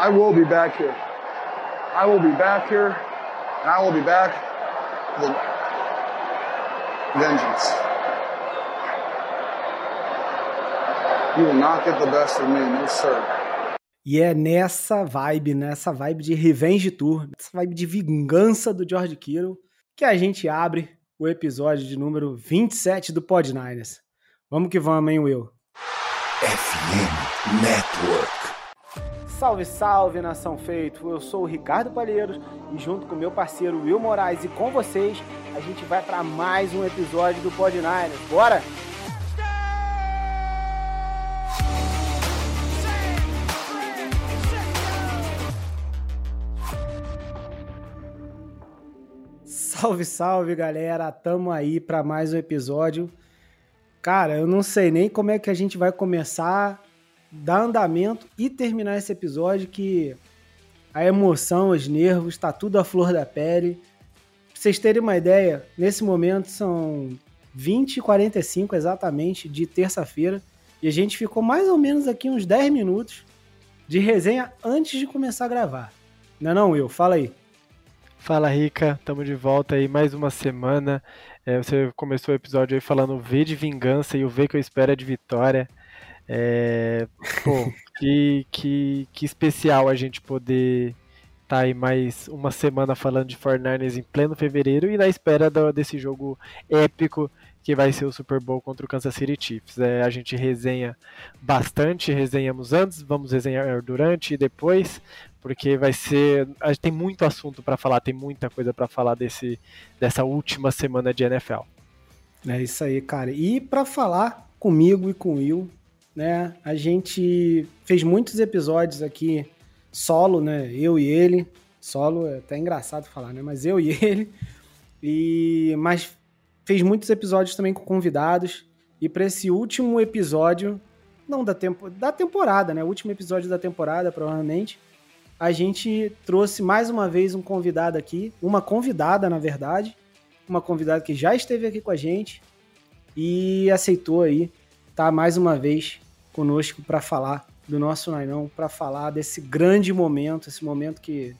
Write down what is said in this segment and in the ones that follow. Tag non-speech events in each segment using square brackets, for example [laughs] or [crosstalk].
I will be back here. I will be back here, and I will be back with vengeance. You will not get the best of me, no sir. E é nessa vibe, nessa vibe de Revenge Tour, nessa vibe de vingança do George Kittle, que a gente abre o episódio de número 27 do Pod Niners. Vamos que vamos, hein, Will? FM Network. Salve, salve, nação feito! Eu sou o Ricardo Palheiros e junto com meu parceiro Will Moraes e com vocês, a gente vai para mais um episódio do Pod Niners. Bora? Salve, salve, galera! Tamo aí para mais um episódio. Cara, eu não sei nem como é que a gente vai começar dar andamento e terminar esse episódio que a emoção, os nervos, está tudo à flor da pele. Pra vocês terem uma ideia, nesse momento são 20 e 45 exatamente de terça-feira e a gente ficou mais ou menos aqui uns 10 minutos de resenha antes de começar a gravar. Não é não, Will? Fala aí. Fala Rica, estamos de volta aí mais uma semana. É, você começou o episódio aí falando V de vingança e o V que eu espero é de vitória. É, pô, que, que, que especial a gente poder tá aí mais uma semana falando de 49ers em pleno fevereiro e na espera do, desse jogo épico que vai ser o Super Bowl contra o Kansas City Chiefs. É, a gente resenha bastante, resenhamos antes, vamos resenhar durante e depois, porque vai ser, a gente tem muito assunto para falar, tem muita coisa para falar desse dessa última semana de NFL. É isso aí, cara. E para falar comigo e com o Will, né? A gente fez muitos episódios aqui solo, né? Eu e ele. Solo é até engraçado falar, né? Mas eu e [laughs] ele. E mas fez muitos episódios também com convidados. E para esse último episódio, não da, tempo, da temporada, né? O último episódio da temporada, provavelmente, a gente trouxe mais uma vez um convidado aqui, uma convidada, na verdade, uma convidada que já esteve aqui com a gente e aceitou aí tá mais uma vez conosco para falar do nosso Nainão, para falar desse grande momento, esse momento que,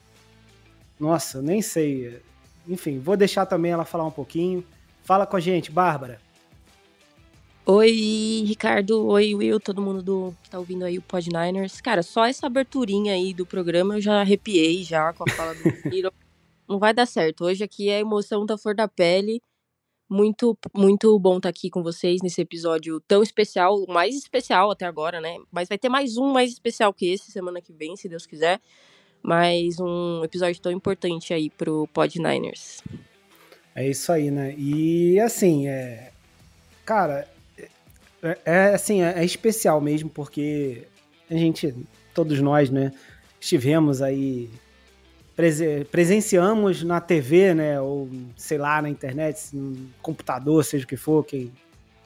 nossa, nem sei. Enfim, vou deixar também ela falar um pouquinho. Fala com a gente, Bárbara. Oi, Ricardo. Oi, Will, todo mundo do, que tá ouvindo aí o Pod Niners. Cara, só essa aberturinha aí do programa eu já arrepiei já com a fala do [laughs] Hiro. Não vai dar certo. Hoje aqui é a emoção da flor da pele. Muito, muito bom estar tá aqui com vocês nesse episódio tão especial, mais especial até agora, né? Mas vai ter mais um mais especial que esse semana que vem, se Deus quiser. Mais um episódio tão importante aí pro Pod Niners. É isso aí, né? E assim, é. Cara, é, é assim, é, é especial mesmo, porque a gente, todos nós, né, estivemos aí presenciamos na TV, né, ou sei lá, na internet, no computador, seja o que for, quem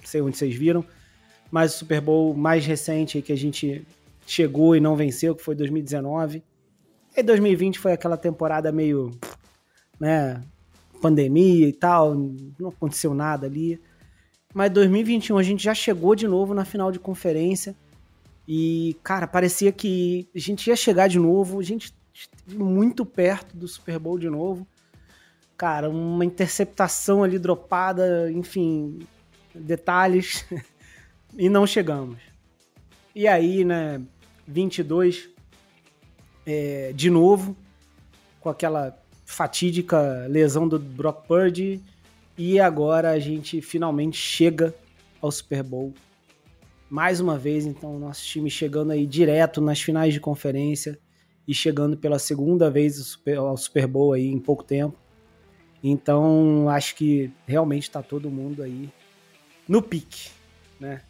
sei onde vocês viram, mas o Super Bowl mais recente que a gente chegou e não venceu, que foi 2019. E 2020 foi aquela temporada meio, né, pandemia e tal, não aconteceu nada ali. Mas 2021 a gente já chegou de novo na final de conferência e, cara, parecia que a gente ia chegar de novo, a gente muito perto do Super Bowl de novo. Cara, uma interceptação ali dropada, enfim, detalhes. [laughs] e não chegamos. E aí, né, 22, é, de novo, com aquela fatídica lesão do Brock Purdy. E agora a gente finalmente chega ao Super Bowl. Mais uma vez, então, nosso time chegando aí direto nas finais de conferência e chegando pela segunda vez ao Super, Bowl aí em pouco tempo. Então, acho que realmente está todo mundo aí no pique, né?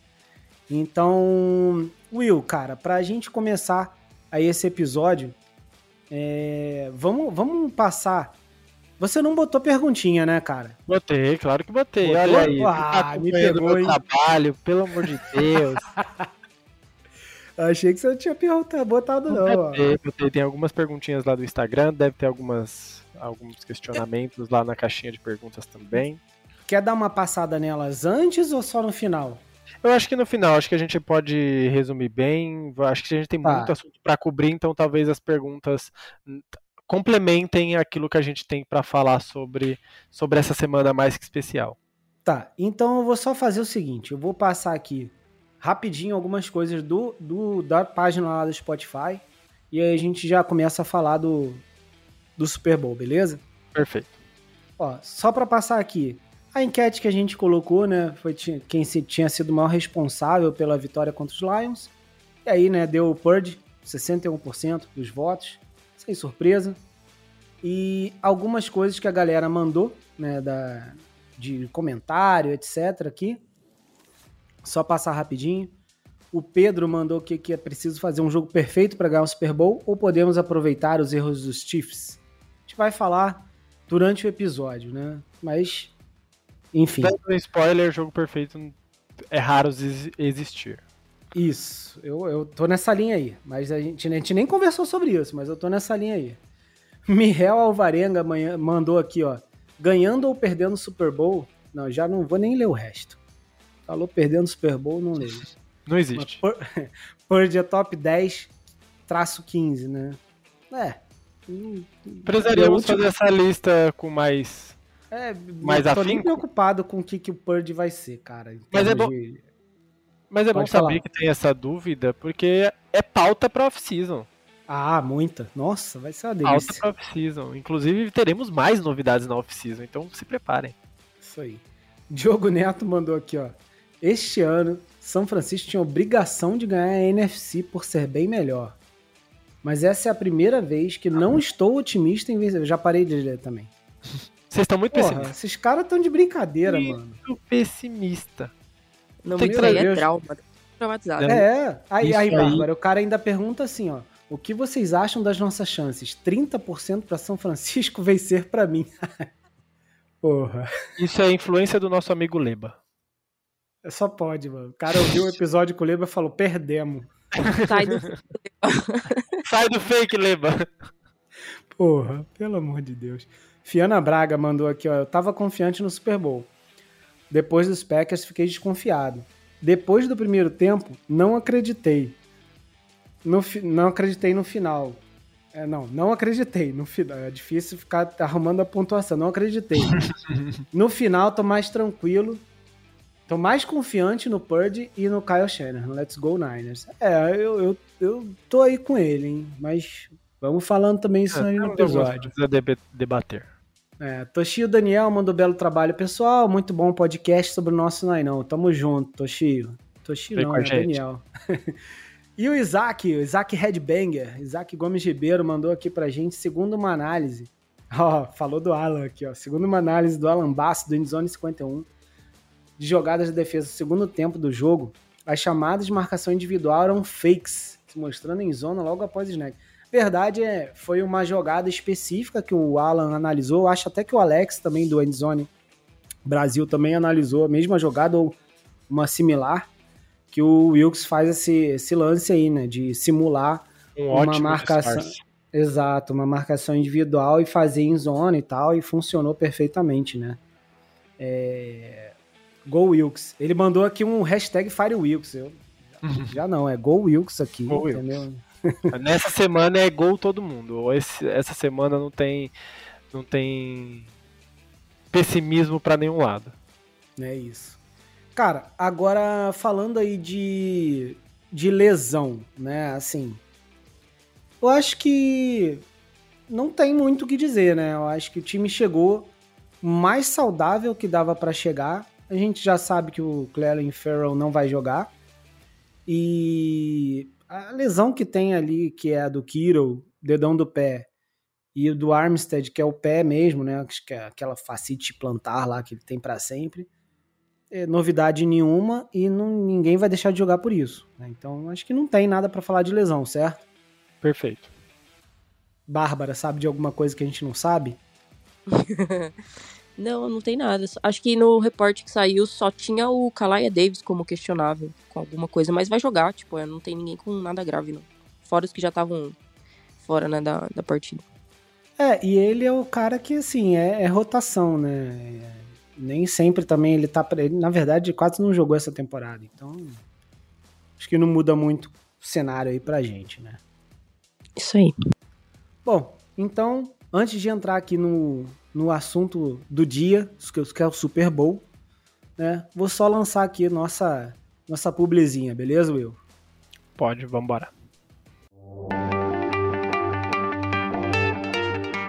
Então, Will, cara, para a gente começar aí esse episódio, é, vamos, vamos passar. Você não botou perguntinha, né, cara? Botei, claro que botei. Botou? Olha aí, ah, tá me pegou, hein? trabalho, pelo amor de Deus. [laughs] Achei que você não tinha botado, não. Botei, botei. Tem algumas perguntinhas lá do Instagram, deve ter algumas, alguns questionamentos lá na caixinha de perguntas também. Quer dar uma passada nelas antes ou só no final? Eu acho que no final, acho que a gente pode resumir bem. Acho que a gente tem Tá. muito assunto para cobrir, então talvez as perguntas complementem aquilo que a gente tem para falar sobre, sobre essa semana mais que especial. Tá, então eu vou só fazer o seguinte: eu vou passar aqui rapidinho algumas coisas do, do da página lá do Spotify e aí a gente já começa a falar do, do Super Bowl, beleza? Perfeito. Ó, só para passar aqui, a enquete que a gente colocou, né, foi quem se- tinha sido o maior responsável pela vitória contra os Lions. E aí, né, deu o Purdy, 61% dos votos, sem surpresa. E algumas coisas que a galera mandou, né, da, de comentário, etc. aqui. Só passar rapidinho. O Pedro mandou que, que é preciso fazer um jogo perfeito para ganhar o Super Bowl ou podemos aproveitar os erros dos Chiefs. A gente vai falar durante o episódio, né? Mas, enfim, Dando spoiler, jogo perfeito é raro exi- existir. isso. Eu, eu tô nessa linha aí. Mas a gente, a gente nem conversou sobre isso, mas eu tô nessa linha aí. Michel Alvarenga mandou aqui, ó. Ganhando ou perdendo o Super Bowl? Não, já não vou nem ler o resto. Falou perdendo o Super Bowl, não leio. Não existe. Purdy [laughs] é top 10, traço 15, né? É. Precisaríamos fazer essa lista com mais. É, Mais não tô nem preocupado com o que, que o Purdy vai ser, cara. Mas é bom- de- Mas é bom Pode saber falar. que tem essa dúvida, porque é pauta pra off-season. Ah, muita. Nossa, vai ser uma Pauta delícia. pra off-season. Inclusive, teremos mais novidades na off-season, então se preparem. Isso aí. Diogo Neto mandou aqui, ó. Este ano, São Francisco tinha obrigação de ganhar a NFC por ser bem melhor. Mas essa é a primeira vez que não estou otimista em vencer. Eu já parei de ler também. Vocês estão muito Porra, pessimistas. esses caras estão de brincadeira, Ih. mano. Muito pessimista. Não, Tem muito que é trauma. Traumatizado. É, aí, aí, aí. Bárbara, o cara ainda pergunta assim, ó. O que vocês acham das nossas chances? 30% pra São Francisco [laughs] vencer pra mim. [laughs] Porra. Isso é a influência do nosso amigo Leba. Só pode, mano. O cara ouviu o episódio com o Leba e falou, perdemos. [laughs] Sai do [laughs] Sai do fake, Leba. Porra, pelo amor de Deus. Fiana Braga mandou aqui, ó. Eu tava confiante no Super Bowl. Depois dos Packers, fiquei desconfiado. Depois do primeiro tempo, não acreditei. No fi- não acreditei no final. É, não, não acreditei no final. É difícil ficar arrumando a pontuação. Não acreditei. [laughs] no final, tô mais tranquilo. Tô mais confiante no Purdy e no Kyle Shanahan. Let's go Niners. É, eu, eu, eu tô aí com ele, hein? Mas vamos falando também isso aí no episódio. debe- debater. É, Toshio Daniel mandou belo trabalho, pessoal. Muito bom podcast sobre o nosso Nainão. Tamo junto, Toshio. Toshio Vem não, né? gente. Daniel. [laughs] e o Isaac, o Isaac Headbanger, Isaac Gomes Ribeiro mandou aqui pra gente, segundo uma análise. Ó, falou do Alan aqui, ó. Segundo uma análise do Alan Basso, do Endzone 51, de jogadas de defesa no segundo tempo do jogo, as chamadas de marcação individual eram fakes, se mostrando em zona logo após o snap. Verdade é, foi uma jogada específica que o Alan analisou. Acho até que o Alex também do Endzone Brasil também analisou a mesma jogada ou uma similar que o Wilkes faz esse, esse lance aí, né, de simular Um Uma marcação. disfarce. Exato, uma marcação individual e fazer em zona e tal, e funcionou perfeitamente, né? É... Go Wilkes. Ele mandou aqui um hashtag Fire Wilkes. Eu... Já não, é Go Wilkes aqui, Go Wilkes. [laughs] Nessa semana é gol todo mundo. Esse- essa semana não tem, não tem pessimismo pra nenhum lado. É isso. Cara, agora falando aí de, de lesão, né? Assim, eu acho que não tem muito o que dizer, né? Eu acho que o time chegou mais saudável que dava pra chegar. A gente já sabe que o Clelin Farrell não vai jogar. E a lesão que tem ali, que é a do Kiro, dedão do pé, e o do Armstead, que é o pé mesmo, né? Acho que é aquela facite plantar lá que ele tem pra sempre é, novidade nenhuma e não- ninguém vai deixar de jogar por isso. né? Então acho que não tem nada pra falar de lesão, certo? Perfeito. Bárbara, sabe de alguma coisa que a gente não sabe? [laughs] Não, não tem nada. Acho que no reporte que saiu só tinha o Kalaya Davis como questionável com alguma coisa, mas vai jogar, tipo, é, não tem ninguém com nada grave, não. Fora os que já estavam fora, né, da, da partida. É, e ele é o cara que, assim, é, é rotação, né? nem sempre também ele tá. Ele, na verdade, quase não jogou essa temporada. Então, acho que não muda muito o cenário aí pra gente, né? Isso aí. Bom, então, antes de entrar aqui no, no assunto do dia, que é o Super Bowl, né? Vou só lançar aqui nossa, nossa publizinha, beleza, Will? Pode, vambora.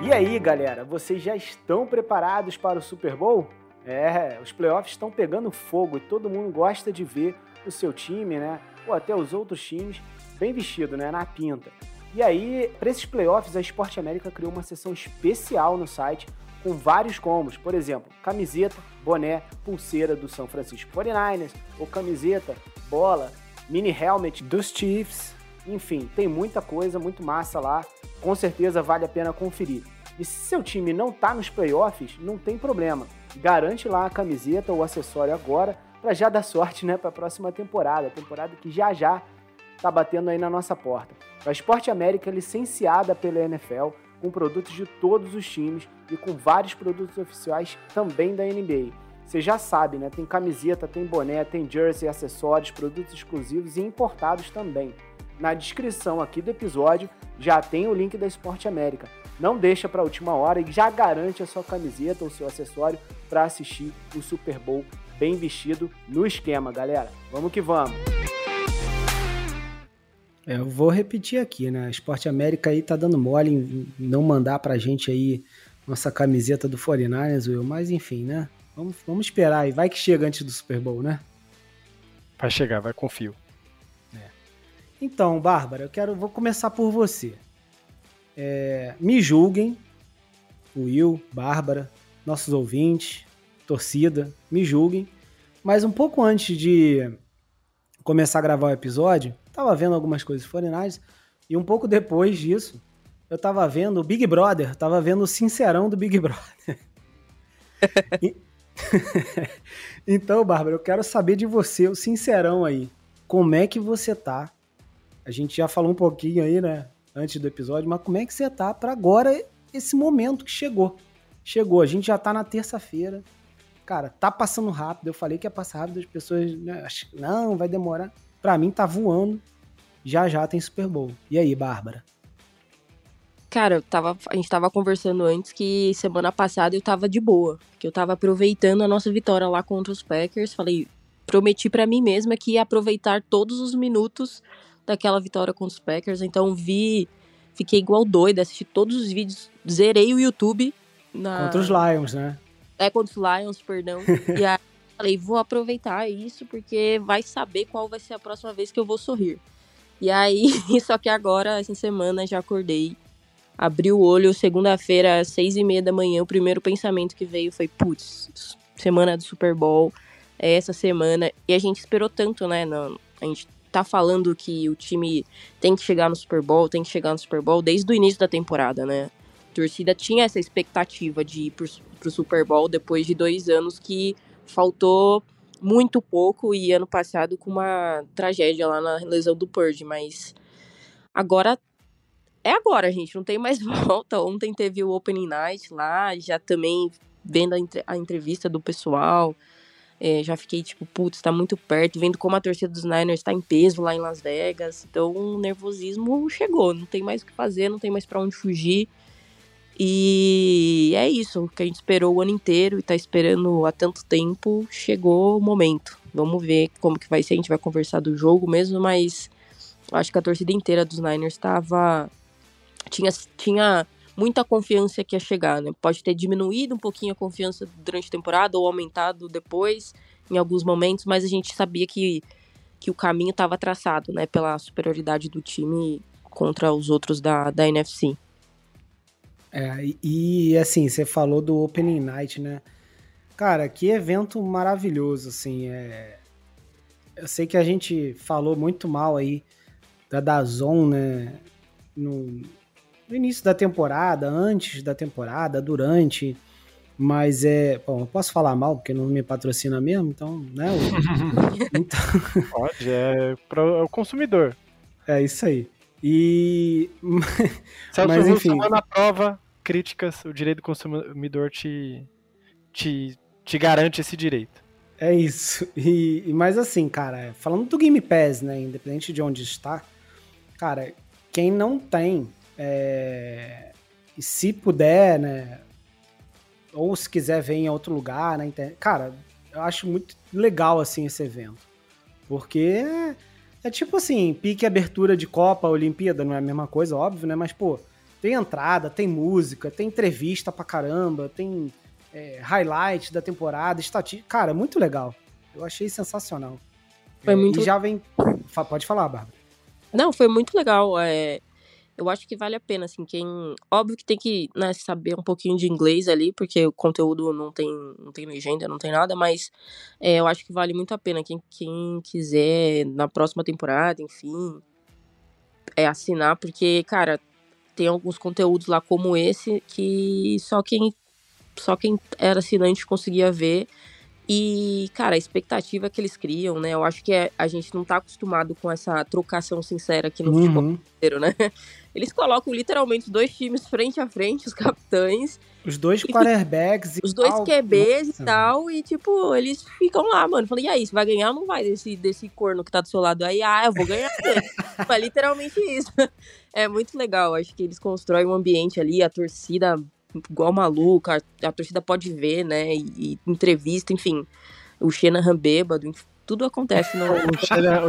E aí, galera, vocês já estão preparados para o Super Bowl? É, os playoffs estão pegando fogo e todo mundo gosta de ver o seu time, né? Ou até os outros times bem vestido, né? Na pinta. E aí, para esses playoffs, a Esporte América criou uma seção especial no site com vários combos. Por exemplo, camiseta, boné, pulseira do São Francisco 49ers, ou camiseta, bola, mini helmet dos Chiefs. Enfim, tem muita coisa, muito massa lá. Com certeza vale a pena conferir. E se seu time não tá nos playoffs, não tem problema. Garante lá a camiseta ou acessório agora para já dar sorte, né, para a próxima temporada, temporada que já já tá batendo aí na nossa porta. A Esporte América é licenciada pela NFL, com produtos de todos os times e com vários produtos oficiais também da NBA. Você já sabe, né? Tem camiseta, tem boné, tem jersey, acessórios, produtos exclusivos e importados também. Na descrição aqui do episódio já tem o link da Esporte América. Não deixa para a última hora e já garante a sua camiseta ou seu acessório para assistir o Super Bowl bem vestido no esquema, galera. Vamos que vamos. É, eu vou repetir aqui, né? A Esporte América aí tá dando mole em não mandar pra gente aí nossa camiseta do 49ers, Will, mas enfim, né? Vamos, vamos esperar aí, vai que chega antes do Super Bowl, né? Vai chegar, vai confio. É. Então, Bárbara, eu quero, vou começar por você. É, me julguem, Will, Bárbara, nossos ouvintes, torcida, me julguem, mas um pouco antes de começar a gravar o episódio, tava vendo algumas coisas foreigners e um pouco depois disso, eu tava vendo o Big Brother, tava vendo o Sincerão do Big [laughs] Brother. [laughs] então, Bárbara, eu quero saber de você, o Sincerão aí. Como é que você tá? A gente já falou um pouquinho aí, né, antes do episódio, mas como é que você tá para agora esse momento que chegou? Chegou, a gente já tá na terça-feira. Cara, tá passando rápido. Eu falei que ia passar rápido, as pessoas, né, não, vai demorar. Pra mim tá voando. Já já tem Super Bowl. E aí, Bárbara? Cara, eu tava, a gente tava conversando antes que semana passada eu tava de boa. Que eu tava aproveitando a nossa vitória lá contra os Packers. Falei, prometi para mim mesma que ia aproveitar todos os minutos daquela vitória contra os Packers. Então vi, fiquei igual doida, assisti todos os vídeos, zerei o YouTube. Na... Contra os Lions, né? É, contra os Lions, perdão. [laughs] e aí falei, vou aproveitar isso porque vai saber qual vai ser a próxima vez que eu vou sorrir. E aí, [laughs] só que agora, essa semana, já acordei, abri o olho, segunda-feira, às seis e meia da manhã, o primeiro pensamento que veio foi, putz, semana do Super Bowl, é essa semana. E a gente esperou tanto, né? A gente tá falando que o time tem que chegar no Super Bowl, tem que chegar no Super Bowl desde o início da temporada, né? A torcida tinha essa expectativa de ir pro, pro Super Bowl depois de dois anos que faltou muito pouco e ano passado com uma tragédia lá na lesão do Purge, mas agora é agora, gente, não tem mais [laughs] volta. Ontem teve o Opening Night lá, já também vendo a, entre a entrevista do pessoal, é, já fiquei tipo, putz, tá muito perto, vendo como a torcida dos Niners tá em peso lá em Las Vegas. Então o nervosismo chegou, não tem mais o que fazer, não tem mais para onde fugir. E é isso, que a gente esperou o ano inteiro e tá esperando há tanto tempo, chegou o momento. Vamos ver como que vai ser, a gente vai conversar do jogo mesmo, mas acho que a torcida inteira dos Niners estava tinha tinha muita confiança que ia chegar, né? Pode ter diminuído um pouquinho a confiança durante a temporada ou aumentado depois em alguns momentos, mas a gente sabia que que o caminho estava traçado, né, pela superioridade do time contra os outros da, da NFC. É, e assim, você falou do Opening Night, né? Cara, que evento maravilhoso, assim, é... Eu sei que a gente falou muito mal aí da Dazon, né? No, no início da temporada, antes da temporada, durante, mas é. Bom, eu posso falar mal porque não me patrocina mesmo, então, né? [laughs] então... Pode, é para o consumidor. É isso aí. E. Celso mas enfim. na prova, críticas, o direito do consumidor te, te te garante esse direito. É isso. E, mas assim, cara, falando do Game Pass, né? Independente de onde está, cara, quem não tem, é, e se puder, né? Ou se quiser ver em outro lugar, né? Cara, eu acho muito legal assim esse evento. Porque é, é tipo assim, pique abertura de Copa, Olimpíada, não é a mesma coisa, óbvio, né? Mas, pô, tem entrada, tem música, tem entrevista pra caramba, tem é, highlight da temporada, estatística. Cara, muito legal. Eu achei sensacional. Foi é, muito... E já vem. Pode falar, Bárbara. Não, foi muito legal. É... Eu acho que vale a pena, assim, quem. Óbvio que tem que né, saber um pouquinho de inglês ali, porque o conteúdo não tem, não tem legenda, não tem nada, mas é, eu acho que vale muito a pena. Quem, quem quiser, na próxima temporada, enfim, é assinar, porque, cara, tem alguns conteúdos lá como esse que só quem só quem era assinante conseguia ver. E, cara, a expectativa que eles criam, né? Eu acho que é, a gente não tá acostumado com essa trocação sincera aqui no uhum. futebol inteiro, né? [laughs] Eles colocam literalmente os dois times frente a frente, os [laughs] capitães. Os dois quarterbacks e Os dois QBs Nossa. e tal. E, tipo, eles ficam lá, mano. Falei, e aí, você vai ganhar ou não vai desse, desse corno que tá do seu lado? Aí, ah, eu vou ganhar. [laughs] é literalmente isso. É muito legal. Acho que eles constroem um ambiente ali, a torcida igual maluca, a, a torcida pode ver, né? E, e entrevista, enfim. O Shanahan bêbado, tudo acontece no. o Shanahan,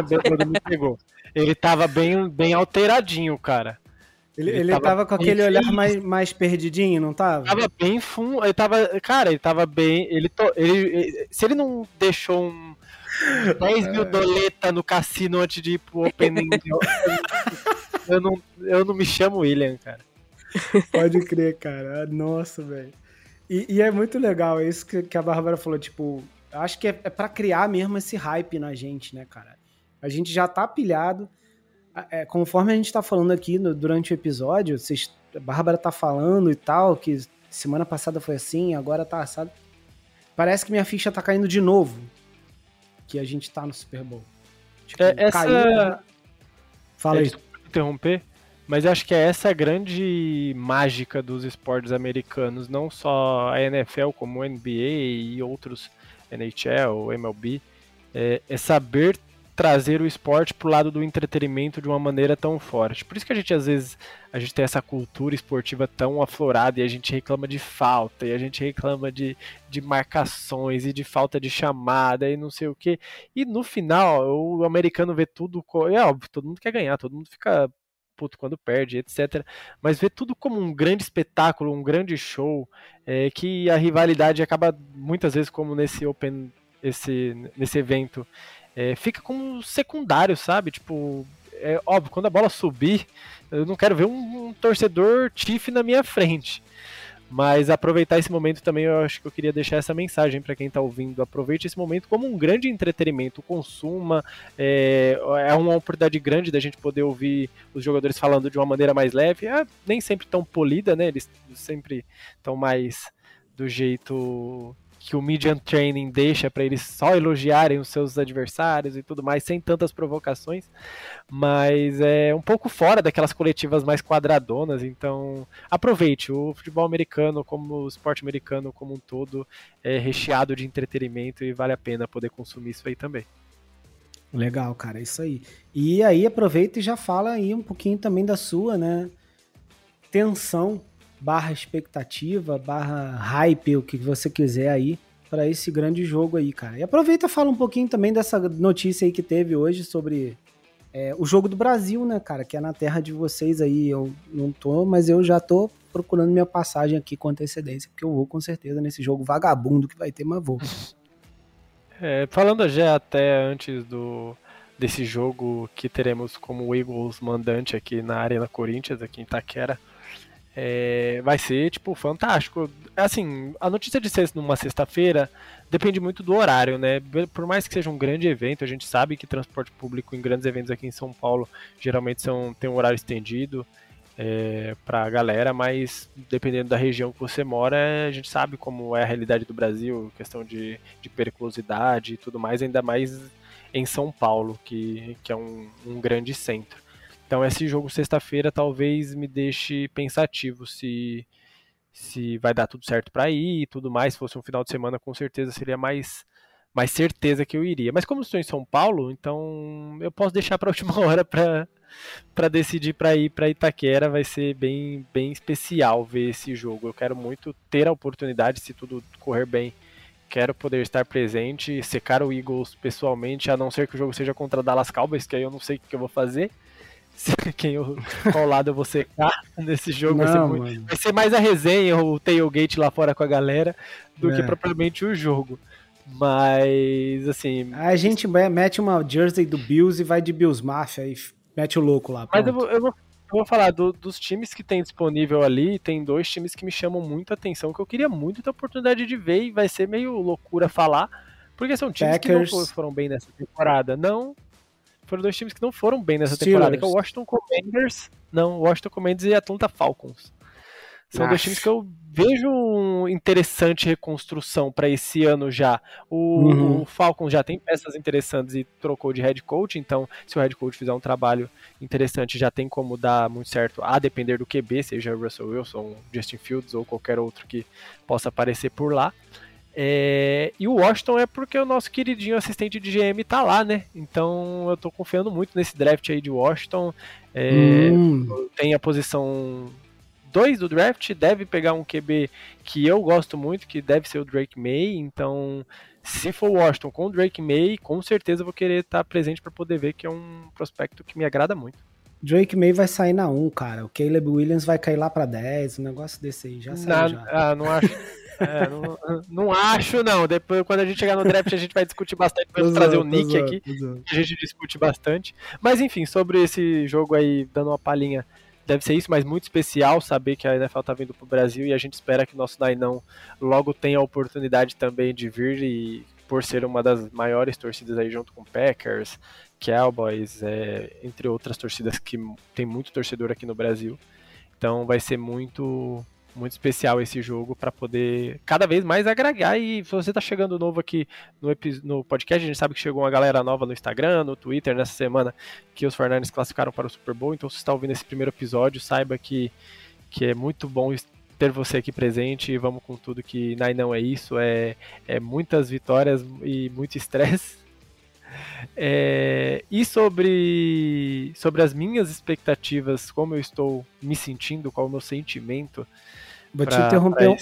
o bêbado me pegou. Ele tava bem, bem alteradinho, cara. Ele, ele, ele tava, tava com aquele olhar mais, mais perdidinho, não tava? Tava bem fundo. Ele tava. Cara, ele tava bem. Ele, to, ele, ele se ele não deixou um 10 mil é. doleta no cassino antes de ir pro Open eu, eu, não, eu não me chamo William, cara. [laughs] Pode crer, cara. Nossa, velho. E, e, é muito legal, é isso que, que a Bárbara falou, tipo, acho que é, é para criar mesmo esse hype na gente, né, cara? A gente já tá pilhado. É, conforme a gente tá falando aqui no, durante o episódio, vocês, a Bárbara tá falando e tal, que semana passada foi assim, agora tá assado. Parece que minha ficha tá caindo de novo. Que a gente tá no Super Bowl. Tipo, é, essa... caiu. Fala é, aí. Interromper. Mas acho que é essa grande mágica dos esportes americanos, não só a NFL, como o NBA e outros NHL, MLB, é, é saber trazer o esporte para o lado do entretenimento de uma maneira tão forte. Por isso que a gente às vezes a gente tem essa cultura esportiva tão aflorada e a gente reclama de falta e a gente reclama de, de marcações e de falta de chamada e não sei o que. E no final o americano vê tudo, é óbvio, todo mundo quer ganhar, todo mundo fica puto quando perde, etc. Mas ver tudo como um grande espetáculo, um grande show, é, que a rivalidade acaba muitas vezes como nesse Open, esse, nesse evento, é, fica como secundário, sabe? Tipo, é óbvio, quando a bola subir, eu não quero ver um, um torcedor Tiff na minha frente. Mas aproveitar esse momento também, eu acho que eu queria deixar essa mensagem para quem está ouvindo. Aproveite esse momento como um grande entretenimento, consuma. É, é uma oportunidade grande da gente poder ouvir os jogadores falando de uma maneira mais leve, é, nem sempre tão polida, né? Eles sempre estão mais do jeito que o median training deixa para eles só elogiarem os seus adversários e tudo mais, sem tantas provocações, mas é um pouco fora daquelas coletivas mais quadradonas, então aproveite, o futebol americano, como o esporte americano como um todo, é recheado de entretenimento e vale a pena poder consumir isso aí também. Legal, cara, é isso aí. E aí aproveita e já fala aí um pouquinho também da sua, né, tensão barra expectativa, barra hype, o que você quiser aí, para esse grande jogo aí, cara. E aproveita e fala um pouquinho também dessa notícia aí que teve hoje sobre é, o jogo do Brasil, né, cara, que é na terra de vocês aí. Eu não tô, mas eu já tô procurando minha passagem aqui com antecedência, porque eu vou com certeza nesse jogo vagabundo que vai ter, mas vou. [laughs] É, falando já até antes do desse jogo que teremos como Eagles mandante aqui na Arena Corinthians, aqui em Itaquera, é, vai ser, tipo, fantástico. Assim, a notícia de ser numa sexta-feira depende muito do horário, né? Por mais que seja um grande evento, a gente sabe que transporte público em grandes eventos aqui em São Paulo geralmente são, tem um horário estendido é, para a galera, mas dependendo da região que você mora, a gente sabe como é a realidade do Brasil, questão de, de periculosidade e tudo mais, ainda mais em São Paulo, que, que é um, um grande centro. Então esse jogo sexta-feira talvez me deixe pensativo se se vai dar tudo certo para ir e tudo mais. Se fosse um final de semana, com certeza seria mais mais certeza que eu iria. Mas como estou em São Paulo, então eu posso deixar para a [laughs] última hora para para decidir para ir para Itaquera. Vai ser bem bem especial ver esse jogo. Eu quero muito ter a oportunidade, se tudo correr bem, quero poder estar presente, secar o Eagles pessoalmente, a não ser que o jogo seja contra Dallas Cowboys, que aí eu não sei o que eu vou fazer. [laughs] Quem eu, qual lado eu vou secar nesse jogo. Não, vai, ser muito, vai, ser mais a resenha, o tailgate lá fora com a galera, do é. que propriamente o jogo. Mas, assim. A gente mete uma jersey do Bills e vai de Bills Mafia e mete o louco lá. Pronto. Mas eu vou, eu vou, eu vou falar do, dos times que tem disponível ali. Tem dois times que me chamam muito a atenção, que eu queria muito ter a oportunidade de ver e vai ser meio loucura falar. Porque são times Packers. que não foram bem nessa temporada. Não. Foram dois times que não foram bem nessa Steelers. temporada, que é o Washington Commanders. Não, Washington Commanders e Atlanta Falcons. São Acho. dois times que eu vejo interessante reconstrução para esse ano já. O, uhum. o Falcons já tem peças interessantes e trocou de head coach, então se o head coach fizer um trabalho interessante, já tem como dar muito certo, a depender do QB, seja Russell Wilson, Justin Fields ou qualquer outro que possa aparecer por lá. É, e o Washington é porque o nosso queridinho assistente de GM tá lá, né? Então eu tô confiando muito nesse draft aí de Washington. É, hum. Tem a posição 2 do draft, deve pegar um QB que eu gosto muito, que deve ser o Drake May. Então, se for Washington com o Drake May, com certeza eu vou querer estar presente para poder ver que é um prospecto que me agrada muito. Drake May vai sair na 1, cara. O Caleb Williams vai cair lá para 10, um negócio desse aí. Já saiu já. Ah, não acho. É, não, não, acho, não. Depois, quando a gente chegar no draft, a gente vai discutir bastante. Vamos trazer o Nick aqui, a gente discute bastante. Mas enfim, sobre esse jogo aí, dando uma palhinha deve ser isso, mas muito especial saber que a NFL está vindo para o Brasil e a gente espera que o nosso Nainão logo tenha a oportunidade também de vir e por ser uma das maiores torcidas aí junto com Packers, Cowboys, é, entre outras torcidas que tem muito torcedor aqui no Brasil. Então vai ser muito muito especial esse jogo para poder cada vez mais agregar. E se você está chegando novo aqui no, no podcast, a gente sabe que chegou uma galera nova no Instagram, no Twitter nessa semana que os Fernandes classificaram para o Super Bowl. Então, se você está ouvindo esse primeiro episódio, saiba que, que é muito bom ter você aqui presente e vamos com tudo que Nai não é isso, é, é muitas vitórias e muito estresse. [laughs] É, e sobre, sobre as minhas expectativas, como eu estou me sentindo, qual é o meu sentimento Vou pra, te interromper um,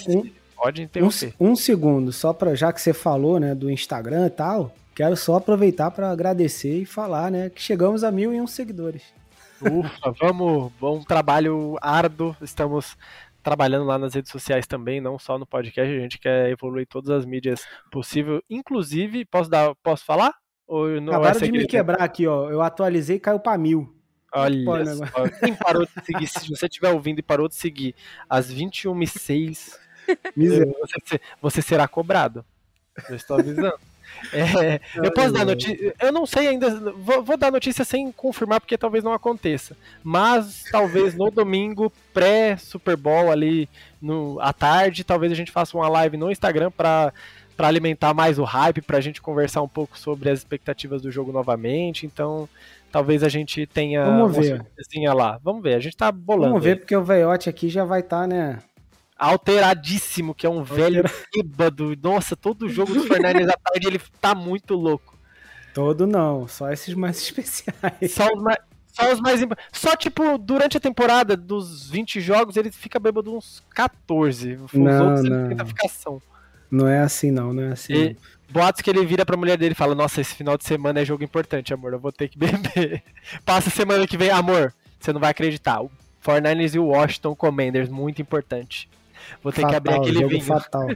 Pode interromper. Um, um segundo, só para já que você falou, né, do Instagram e tal, quero só aproveitar para agradecer e falar, né, que chegamos a mil e um seguidores. Ufa, vamos, bom trabalho árduo, estamos trabalhando lá nas redes sociais também, não só no podcast, a gente quer evoluir todas as mídias possível, inclusive, posso dar, posso falar? Ou não Acabaram de me quebrar aqui, ó, eu atualizei e caiu para mil. Olha só, quem parou de seguir, se você estiver ouvindo e parou de seguir às 21h06, você, você será cobrado. Eu estou avisando. É, [laughs] eu posso dar notícia. Eu não sei ainda. Vou, vou, dar notícia sem confirmar, porque talvez não aconteça. Mas talvez no domingo, pré-Super Bowl, ali no, à tarde, talvez a gente faça uma live no Instagram para para alimentar mais o hype, para a gente conversar um pouco sobre as expectativas do jogo novamente. Então, talvez a gente tenha Vamos ver. lá. Vamos ver, a gente tá bolando. Vamos ver, aí. porque o Veiote aqui já vai estar, tá, né? Alteradíssimo, que é um velho bêbado. Nossa, todo [laughs] jogo do Fernandes à tarde ele tá muito louco. Todo não, só esses mais [laughs] especiais. Só os mais, só os mais Só, tipo, durante a temporada dos 20 jogos, ele fica bêbado uns 14. Os não, outros não. ele tem ficação. Não é assim, não, não é assim. E, boatos que ele vira pra mulher dele e fala: Nossa, esse final de semana é jogo importante, amor. Eu vou ter que [laughs] beber. Passa semana que vem, amor. Você não vai acreditar. O 49ers e o Washington Commanders, muito importante. Vou ter fatal, que abrir aquele jogo vinho. Fatal.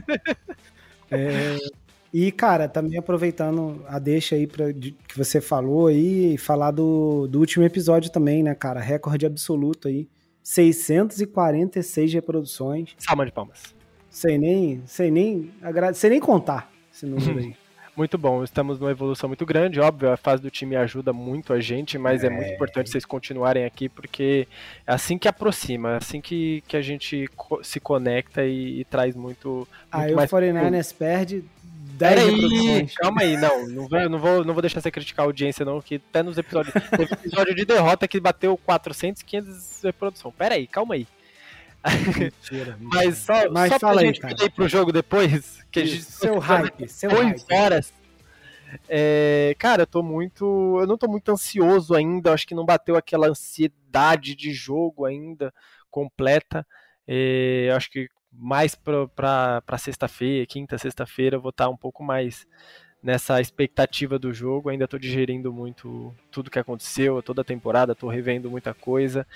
[laughs] é, e, cara, também aproveitando a deixa aí pra, de, que você falou aí, falar do, do último episódio também, né, cara? Recorde absoluto aí. 646 reproduções. Salma de palmas. Sem nem, sem nem, sem nem contar esse número aí. [laughs] Muito bom, estamos numa evolução muito grande, óbvio, a fase do time ajuda muito a gente, mas é, é muito importante vocês continuarem aqui, porque é assim que aproxima, é assim que, que a gente se conecta e, e traz muito, muito aí mais... Aí o 49ers perde 10 Peraí, reproduções. Calma aí, não, não vou, não, vou, não vou deixar você criticar a audiência não, que até nos episódios, teve episódio de derrota que bateu 400, 500 reprodução, pera aí, calma aí. Mentira, [laughs] mentira. Mas só, Mas só fala pra aí, gente cara. ir pro jogo depois, que a gente seu hype, seu dois hype. horas. É, cara, eu tô muito. Eu não tô muito ansioso ainda. Acho que não bateu aquela ansiedade de jogo ainda completa. É, eu acho que mais pra, pra, pra sexta-feira, quinta, sexta-feira, eu vou estar um pouco mais nessa expectativa do jogo. Ainda tô digerindo muito tudo que aconteceu, toda a temporada, tô revendo muita coisa.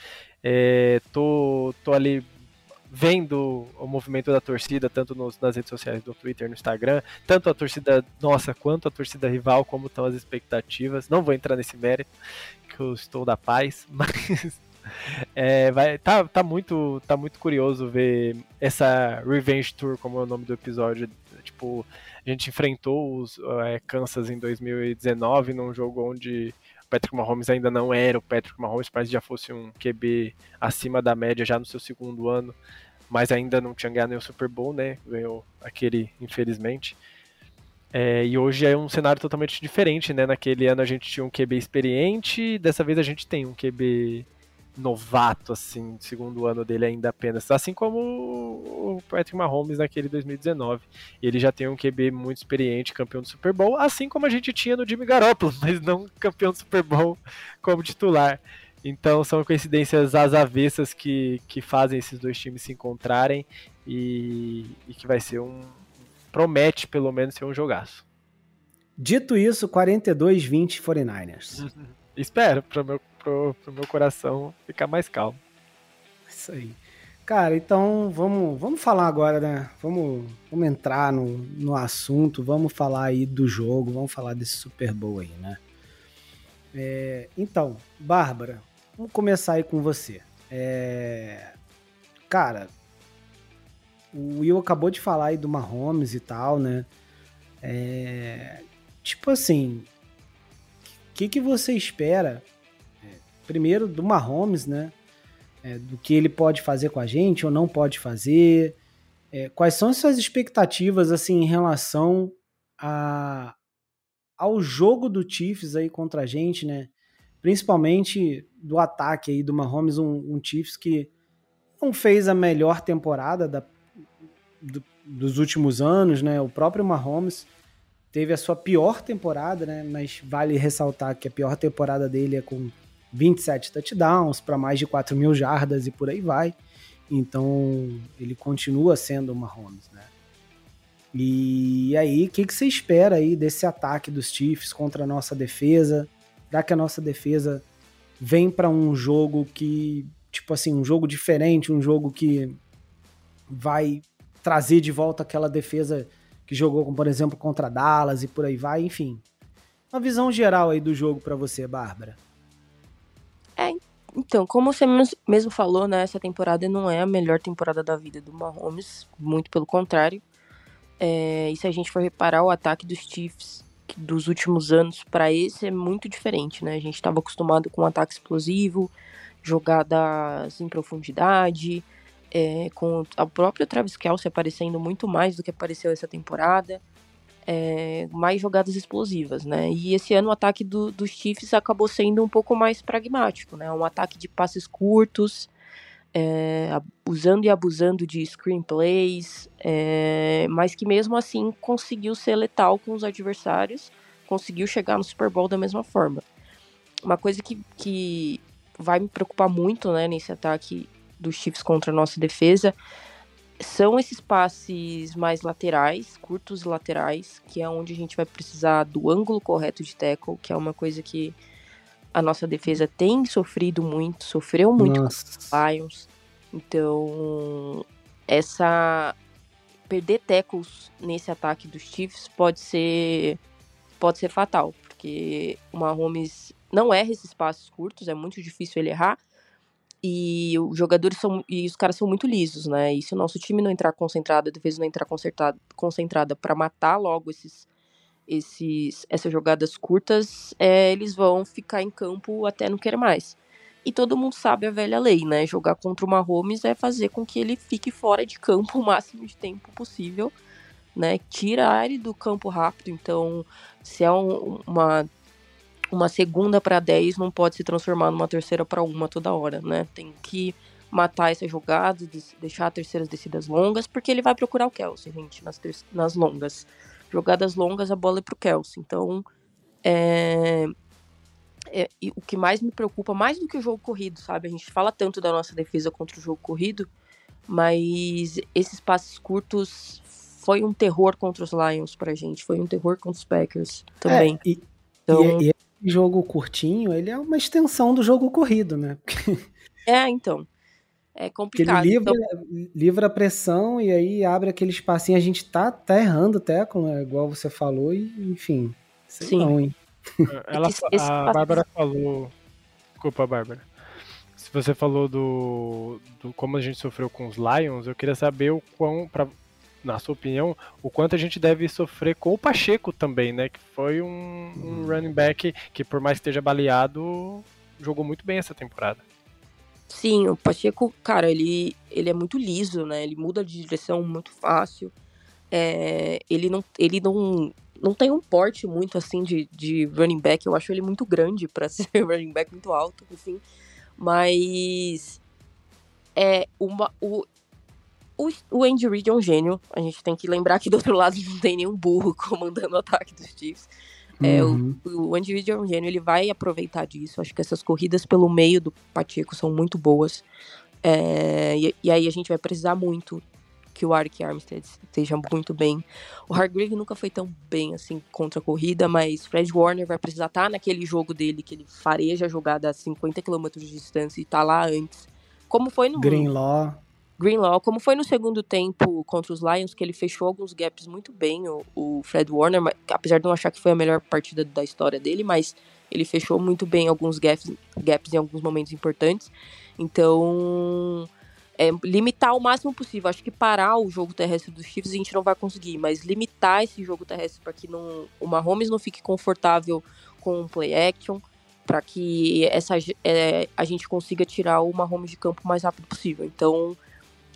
É, tô, tô ali vendo o movimento da torcida, tanto nos- nas redes sociais do Twitter, no Instagram, tanto a torcida nossa quanto a torcida rival, como estão as expectativas. Não vou entrar nesse mérito, que eu estou da paz, [laughs] mas é, vai, tá, tá, muito, tá muito curioso ver essa Revenge Tour, como é o nome do episódio. Tipo, a gente enfrentou os é, Kansas em 2019 num jogo onde Patrick Mahomes ainda não era o Patrick Mahomes, mas já fosse um QB acima da média já no seu segundo ano, mas ainda não tinha ganhado o Super Bowl, né? Ganhou aquele, infelizmente. É, e hoje é um cenário totalmente diferente, né? Naquele ano a gente tinha um QB experiente, dessa vez a gente tem um QB novato, assim, segundo ano dele ainda apenas, assim como o Patrick Mahomes naquele 2019. Ele já tem um QB muito experiente, campeão do Super Bowl, assim como a gente tinha no Jimmy Garoppolo, [laughs] mas não campeão do Super Bowl como titular. Então são coincidências às avessas que, que fazem esses dois times se encontrarem e, e que vai ser um. promete pelo menos ser um jogaço. Dito isso, 42-20 49ers. [laughs] Espero, para meu, pro, pro meu coração ficar mais calmo. Isso aí. Cara, então vamos, vamos falar agora, né? Vamos, vamos entrar no, no assunto, vamos falar aí do jogo, vamos falar desse Super Bowl aí, né? É, então, Bárbara, vamos começar aí com você. É, cara, o Will acabou de falar aí do Mahomes e tal, né? É, tipo assim, o que, que você espera, é, primeiro, do Mahomes, né? É, do que ele pode fazer com a gente ou não pode fazer. É, quais são as suas expectativas assim em relação a, ao jogo do Chiefs aí contra a gente, né? Principalmente do ataque aí do Mahomes, um, um Chiefs que não fez a melhor temporada da, do- dos últimos anos, né? O próprio Mahomes teve a sua pior temporada, né? Mas vale ressaltar que a pior temporada dele é com 27 touchdowns para mais de 4 mil jardas e por aí vai. Então ele continua sendo o Mahomes, né? E aí, o que, que você espera aí desse ataque dos Chiefs contra a nossa defesa? Será que a nossa defesa vem para um jogo que, tipo assim, um jogo diferente, um jogo que vai trazer de volta aquela defesa que jogou, como, por exemplo, contra Dallas e por aí vai, enfim. Uma visão geral aí do jogo para você, Bárbara. Então, como você mes- mesmo falou, né, essa temporada não é a melhor temporada da vida do Mahomes, muito pelo contrário. É, e se a gente for reparar o ataque dos Chiefs dos últimos anos para esse é muito diferente, né? A gente estava acostumado com ataque explosivo, jogadas em profundidade, é, com o próprio Travis Kelce aparecendo muito mais do que apareceu essa temporada. é, mais jogadas explosivas, né? E esse ano o ataque do- dos Chiefs acabou sendo um pouco mais pragmático, né? Um ataque de passes curtos, é, usando e abusando de screenplays, é, mas que mesmo assim conseguiu ser letal com os adversários, conseguiu chegar no Super Bowl da mesma forma. Uma coisa que, que vai me preocupar muito, né, nesse ataque dos Chiefs contra a nossa defesa são esses passes mais laterais, curtos e laterais, que é onde a gente vai precisar do ângulo correto de tackle, que é uma coisa que a nossa defesa tem sofrido muito, sofreu muito Nossa. com os Lions. Então, essa perder tackles nesse ataque dos Chiefs pode ser pode ser fatal, porque o Mahomes não erra esses passes curtos, é muito difícil ele errar. E os jogadores são e os caras são muito lisos, né? E se o nosso time não entrar concentrado, a defesa não entrar concentrada para matar logo esses esses essas jogadas curtas, é, eles vão ficar em campo até não querer mais. E todo mundo sabe a velha lei, né? Jogar contra o Mahomes é fazer com que ele fique fora de campo o [laughs] máximo de tempo possível, né? Tirar ele do campo rápido. Então, se é um- uma uma segunda para 10 não pode se transformar numa terceira para uma toda hora, né? Tem que matar essa jogada, deixar terceiras descidas longas, porque ele vai procurar o Kelsey, gente, nas, nas longas. Jogadas longas, a bola é pro Kelsey. Então, é, é, o que mais me preocupa, mais do que o jogo corrido, sabe? A gente fala tanto da nossa defesa contra o jogo corrido, mas esses passes curtos foi um terror contra os Lions pra gente, foi um terror contra os Packers também. É, e, então... e, e jogo curtinho, ele é uma extensão do jogo corrido, né? [laughs] é, então. É complicado. Porque ele livra, então... livra a pressão e aí abre aquele espacinho. A gente tá, tá errando até, né? igual você falou, e enfim. Sim. Não, hein? É, ela, a Bárbara falou. Desculpa, Bárbara. Se você falou do, do como a gente sofreu com os Lions, eu queria saber o quão, pra, na sua opinião, o quanto a gente deve sofrer com o Pacheco também, né? Que foi um, um hum. running back que, por mais que esteja baleado, jogou muito bem essa temporada. Sim, o Pacheco, cara, ele, ele é muito liso, né? Ele muda de direção muito fácil. É, ele não, ele não, não tem um porte muito assim de, de running back. Eu acho ele muito grande para [laughs] ser running back muito alto, assim. Mas é uma, o, o, o Andy Reid é um gênio. A gente tem que lembrar que do outro lado [laughs] não tem nenhum burro comandando o ataque dos Chiefs. É, uhum. o, o Andy é um gênio, ele vai aproveitar disso. Acho que essas corridas pelo meio do Pacheco são muito boas. É, e, e, aí a gente vai precisar muito que o Arik Armstead esteja muito bem. O Hargrave nunca foi tão bem assim contra a corrida, mas Fred Warner vai precisar estar tá naquele jogo dele que ele fareja a jogada a 50 km de distância e tá lá antes. Como foi no Greenlaw. Greenlaw, como foi no segundo tempo contra os Lions, que ele fechou alguns gaps muito bem, o, o Fred Warner, apesar de não achar que foi a melhor partida da história dele, mas ele fechou muito bem alguns gaps, gaps em alguns momentos importantes. Então, é, limitar o máximo possível. Acho que parar o jogo terrestre dos Chiefs a gente não vai conseguir, mas limitar esse jogo terrestre para que não, o Mahomes não fique confortável com um play action, para que essa, é, a gente consiga tirar o Mahomes de campo o mais rápido possível. Então,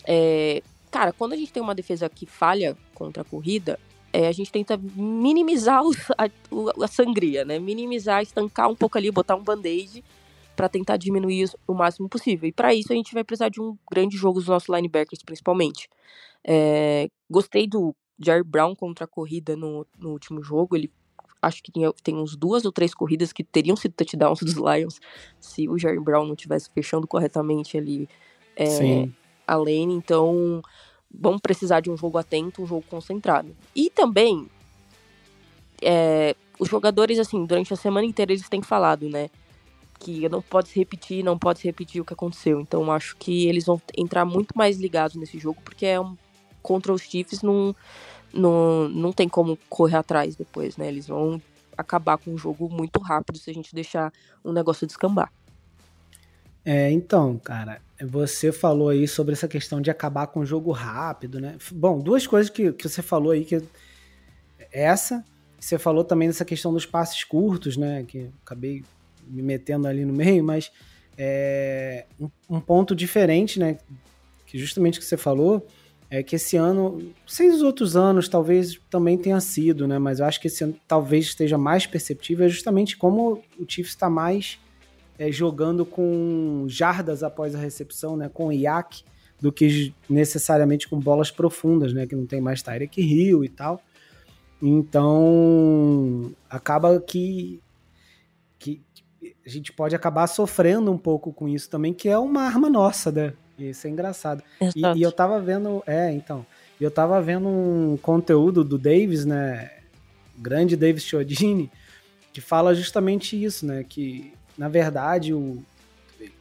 é, cara, quando a gente tem uma defesa que falha contra a corrida, é, a gente tenta minimizar o, a, a, sangria, né? Minimizar, estancar um pouco ali, botar um band-aid para tentar diminuir o máximo possível. E para isso a gente vai precisar de um grande jogo dos nossos linebackers, principalmente. É, gostei do Jair Brown contra a corrida no, no último jogo. Ele acho que tinha, tem uns duas ou três corridas que teriam sido touchdowns dos [laughs] Lions se o Jair Brown não tivesse fechando corretamente ali é, a lane, então vamos precisar de um jogo atento, um jogo concentrado. E também, é, os jogadores, assim, durante a semana inteira eles têm falado, né? Que não pode se repetir, não pode se repetir o que aconteceu. Então acho que eles vão entrar muito mais ligados nesse jogo, porque é um, contra os Chiefs não, não, não tem como correr atrás depois, né? Eles vão acabar com o jogo muito rápido se a gente deixar o negócio descambar. É, então, cara, você falou aí sobre essa questão de acabar com o jogo rápido, né? Bom, duas coisas que, que você falou aí, que essa, você falou também dessa questão dos passes curtos, né? Que acabei me metendo ali no meio, mas é, um, um, ponto diferente, né? Que justamente que você falou, é que esse ano, não sei os outros anos talvez também tenha sido, né? Mas eu acho que esse ano talvez esteja mais perceptível, é justamente como o Chiefs está mais é, jogando com jardas após a recepção, né, com IAC, do que necessariamente com bolas profundas, né, que não tem mais Tyreek Hill e tal. Então, acaba que, que a gente pode acabar sofrendo um pouco com isso também, que é uma arma nossa, né? Isso é engraçado. E, e, eu tava vendo, é, então, eu tava vendo um conteúdo do Davis, né, grande Davis Chiodini, que fala justamente isso, né, que na verdade, o,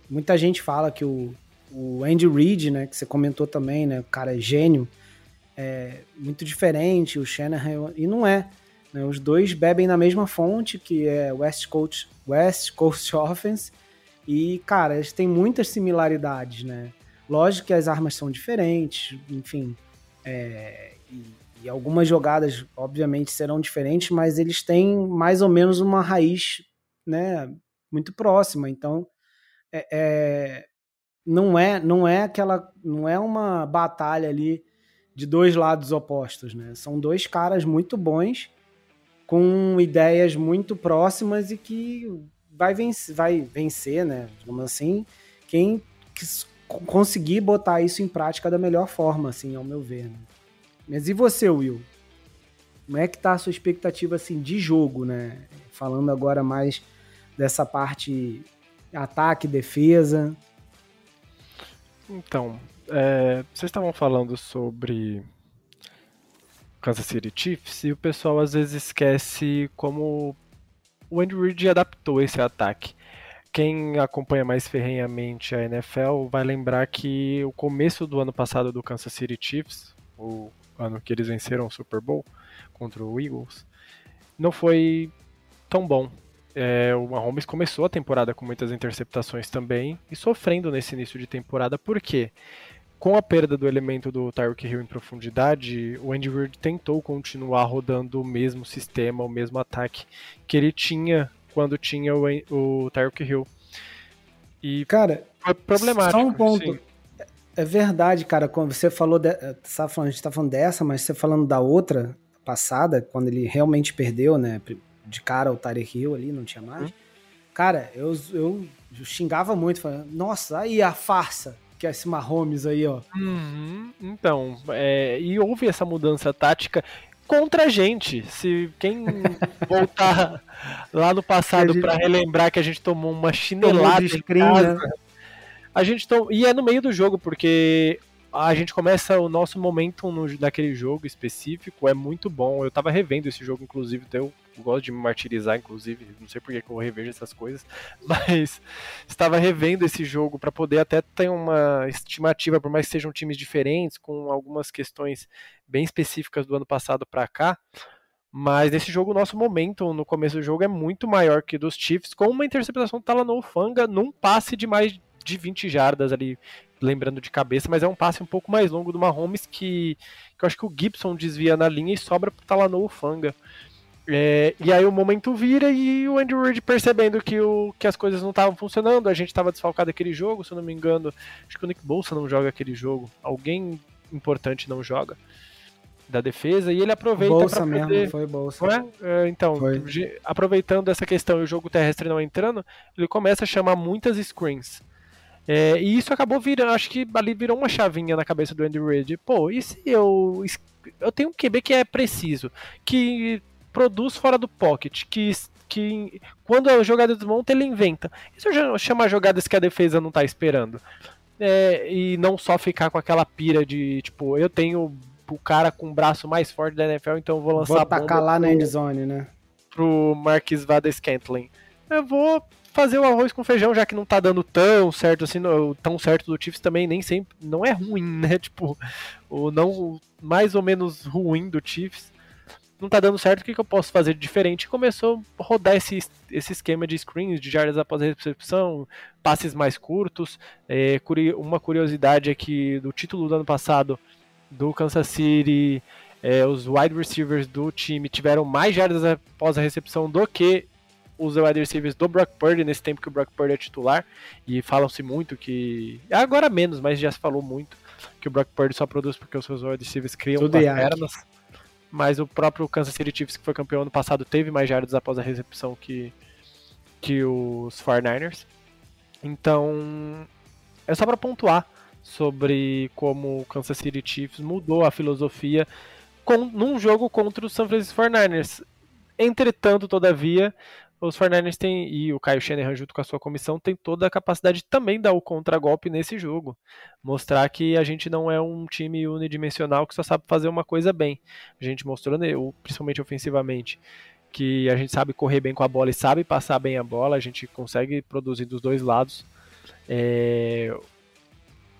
muita gente fala que o, o Andy Reid, né, que você comentou também, né, o cara é gênio, é muito diferente, o Shanahan, e não é. Né, os dois bebem na mesma fonte, que é West Coast, West Coast [laughs] Offense, e, cara, eles têm muitas similaridades, né? Lógico que as armas são diferentes, enfim, é, e, e algumas jogadas, obviamente, serão diferentes, mas eles têm mais ou menos uma raiz, né, muito próxima. Então, é, é, não é não é aquela não é uma batalha ali de dois lados opostos, né? São dois caras muito bons com ideias muito próximas e que vai vencer, vai vencer, né? Digamos assim, quem conseguir botar isso em prática da melhor forma, assim, ao meu ver. Né? Mas e você, Will? Como é que tá a sua expectativa assim de jogo, né? Falando agora mais dessa parte ataque, defesa. Então, é, vocês estavam falando sobre Kansas City Chiefs e o pessoal às vezes esquece como o Andy Reid adaptou esse ataque. Quem acompanha mais ferrenhamente a NFL vai lembrar que o começo do ano passado do Kansas City Chiefs, o ano que eles venceram o Super Bowl contra o Eagles, não foi tão bom. É, o Mahomes começou a temporada com muitas interceptações também e sofrendo nesse início de temporada, por quê? Com a perda do elemento do Tyreek Hill em profundidade, o Andy Reid tentou continuar rodando o mesmo sistema, o mesmo ataque que ele tinha quando tinha o, o Tyreek Hill. E cara, foi problemático. Só um ponto. Sim. É verdade, cara. Quando você falou, de, tá falando, a gente tá falando dessa, mas você falando da outra passada, quando ele realmente perdeu, né? De cara o Tyreek Hill ali, não tinha mais. Hum. Cara, eu, eu, eu, xingava muito, falando, nossa, aí a farsa que é esse Mahomes aí, ó. Uhum, então, é, e houve essa mudança tática contra a gente. Se quem [laughs] voltar lá no passado gente... para relembrar que a gente tomou uma chinelada tomou screen, casa, né? a gente tom... e é no meio do jogo porque a gente começa o nosso momento no, naquele jogo específico é muito bom. Eu tava revendo esse jogo, inclusive, então eu gosto de me martirizar, inclusive, não sei por que eu revejo essas coisas, [laughs] mas estava revendo esse jogo para poder até ter uma estimativa, por mais que sejam times diferentes, com algumas questões bem específicas do ano passado para cá. Mas nesse jogo, o nosso momento no começo do jogo é muito maior que dos Chiefs, com uma interceptação do Talanoa Fanga num passe de mais de 20 jardas ali, lembrando de cabeça, mas é um passe um pouco mais longo do Mahomes que, que eu acho que o Gibson desvia na linha e sobra pro Talanoa Fanga. É, e aí o momento vira e o Andy Reid percebendo que, o, que as coisas não estavam funcionando, a gente estava desfalcado aquele jogo, se eu não me engano, acho que o Nick Bolsa não joga aquele jogo, alguém importante não joga da defesa e ele aproveita bolsa mesmo, poder... foi bolsa. É? É, então, foi. aproveitando essa questão e o jogo terrestre não entrando, ele começa a chamar muitas screens. É, e isso acabou virando, acho que ali virou uma chavinha na cabeça do Andy Reid. Pô, e se eu eu tenho um QB que é preciso, que produz fora do pocket, que, que quando a jogada desmonta, ele inventa. Isso chama jogadas que a defesa não tá esperando. É, e não só ficar com aquela pira de, tipo, eu tenho o cara com o braço mais forte da NFL, então eu vou lançar vou atacar lá pro, na endzone, né? Pro Marquis Vada Scantling. Eu vou fazer o arroz com feijão, já que não tá dando tão certo assim, tão certo do Chiefs também nem sempre não é ruim, né? [laughs] Tipo, o não mais ou menos ruim do Chiefs não tá dando certo, o que, que eu posso fazer de diferente? começou a rodar esse, esse esquema de screens, de jardas após a recepção, passes mais curtos. É, uma curiosidade é que do título do ano passado do Kansas City, é, os wide receivers do time tiveram mais jardas após a recepção do que os wide receivers do Brock Purdy nesse tempo que o Brock Purdy é titular. E falam-se muito que. Agora menos, mas já se falou muito que o Brock Purdy só produz porque os seus wide receivers criam pernas mas o próprio Kansas City Chiefs, que foi campeão ano passado, teve mais jardas após a recepção que, que os 49ers. Então, é só para pontuar sobre como o Kansas City Chiefs mudou a filosofia com, num jogo contra os San Francisco 49ers. Entretanto, todavia, os 49ers têm, e o Caio Shanahan junto com a sua comissão, tem toda a capacidade de também dar o contragolpe nesse jogo. Mostrar que a gente não é um time unidimensional que só sabe fazer uma coisa bem. A gente mostrou, né, principalmente ofensivamente, que a gente sabe correr bem com a bola e sabe passar bem a bola, a gente consegue produzir dos dois lados. É...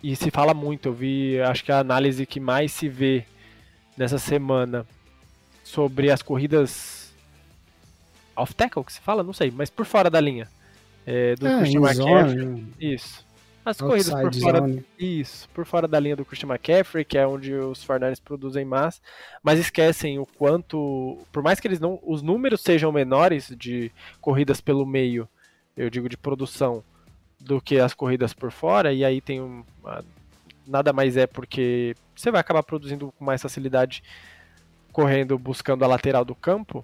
E se fala muito, eu vi, acho que a análise que mais se vê nessa semana sobre as corridas off tackle que se fala, não sei, mas por fora da linha. É, do ah, Christian McCaffrey. Isso. As corridas por fora, zone. isso, por fora da linha do Christian McCaffrey, que é onde os 49 produzem mais, mas esquecem o quanto, por mais que eles não, os números sejam menores de corridas pelo meio, eu digo de produção, do que as corridas por fora, e aí tem um, nada mais é porque você vai acabar produzindo com mais facilidade correndo buscando a lateral do campo,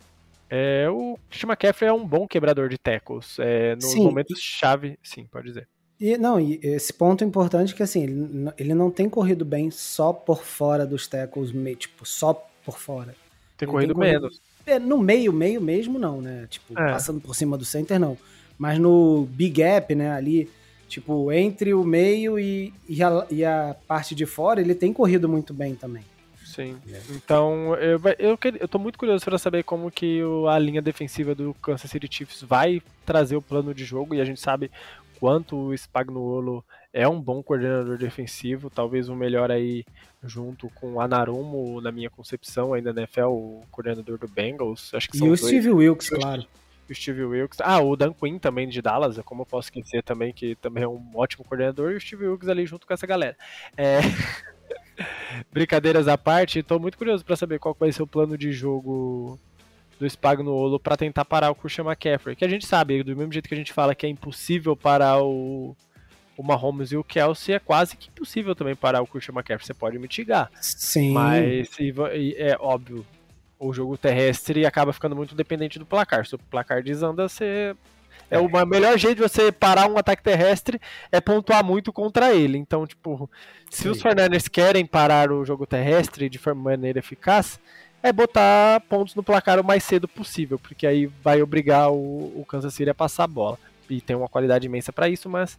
é, o Christian McCaffrey é um bom quebrador de tackles. É, nos sim. momentos chave, sim, pode dizer. E, não, e esse ponto é importante que assim, ele, ele não tem corrido bem só por fora dos tackles, tipo, só por fora. Tem corrido, tem corrido menos. É, no meio, meio mesmo não, né? Tipo, é. passando por cima do center não. Mas no big gap, né, ali, tipo, entre o meio e, e, a, e a parte de fora, ele tem corrido muito bem também. Sim. É. Então, eu, eu, eu tô muito curioso para saber como que a linha defensiva do Kansas City Chiefs vai trazer o plano de jogo, e a gente sabe quanto o Spagnuolo é um bom coordenador defensivo, talvez o melhor aí junto com o Anarumo, na minha concepção, ainda na NFL, o coordenador do Bengals. Acho que e o Steve Wilkes, claro. O Steve Wilkes. Ah, o Dan Quinn também de Dallas, como eu posso esquecer também, que também é um ótimo coordenador, e o Steve Wilkes ali junto com essa galera. É... [laughs] Brincadeiras à parte, estou muito curioso para saber qual vai ser o plano de jogo do Spagnuolo para tentar parar o Christian McCaffrey, que a gente sabe, do mesmo jeito que a gente fala que é impossível parar o, o Mahomes e o Kelsey, é quase que impossível também parar o Christian McCaffrey, você pode mitigar. Sim. Mas é óbvio, o jogo terrestre acaba ficando muito dependente do placar. Se o placar desanda, você é o melhor jeito de você parar um ataque terrestre é pontuar muito contra ele. Então, tipo, se Sim. os Fernandes querem parar o jogo terrestre de maneira eficaz, é botar pontos no placar o mais cedo possível, porque aí vai obrigar o, o Kansas City a passar a bola. E tem uma qualidade imensa para isso, mas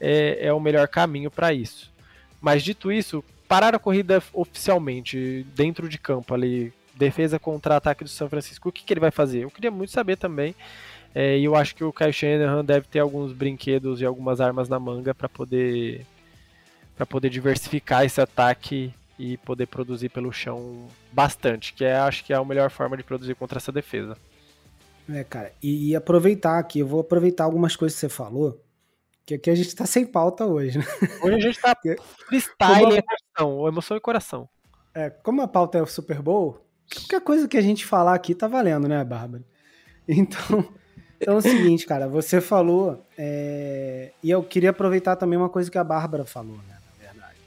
é, é o melhor caminho para isso. Mas dito isso, parar a corrida oficialmente dentro de campo ali, defesa contra ataque do São Francisco, o que, que ele vai fazer? Eu queria muito saber também. É, e eu acho que o Kyle Shanahan deve ter alguns brinquedos e algumas armas na manga para poder para poder diversificar esse ataque e poder produzir pelo chão bastante, que é acho que é a melhor forma de produzir contra essa defesa. É, cara, e, e aproveitar aqui, eu vou aproveitar algumas coisas que você falou, que aqui a gente tá sem pauta hoje, né? Hoje a gente tá [laughs] freestyle, emoção, emoção e coração. É, como a pauta é o Super Bowl, qualquer coisa que a gente falar aqui tá valendo, né, Bárbara? Então, então é o seguinte, cara, você falou, é, e eu queria aproveitar também uma coisa que a Bárbara falou, né, na verdade.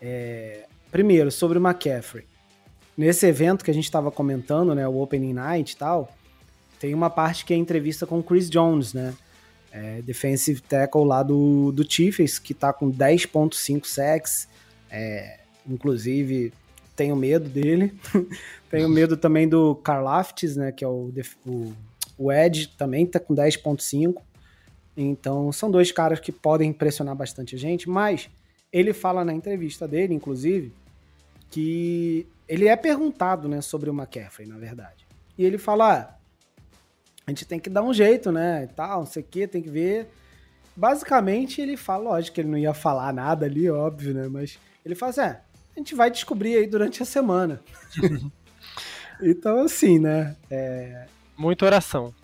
É, primeiro, sobre o McCaffrey. Nesse evento que a gente estava comentando, né, o Opening Night e tal, tem uma parte que é entrevista com o Chris Jones, né, é, defensive tackle lá do, do Chiefs, que tá com 10.5 sacks, é, inclusive tenho medo dele. [laughs] tenho medo também do Karlaftis, né, que é o, o, o Ed, também tá com 10.5. Então, são dois caras que podem impressionar bastante a gente, mas ele fala na entrevista dele, inclusive, que ele é perguntado, né, sobre o McCaffrey, na verdade. E ele fala, ah, a gente tem que dar um jeito, né, e tal, não sei o que, tem que ver. Basicamente, ele fala, lógico que ele não ia falar nada ali, óbvio, né, mas ele fala assim, é, a gente vai descobrir aí durante a semana. [laughs] então, assim, né, é... Muita oração.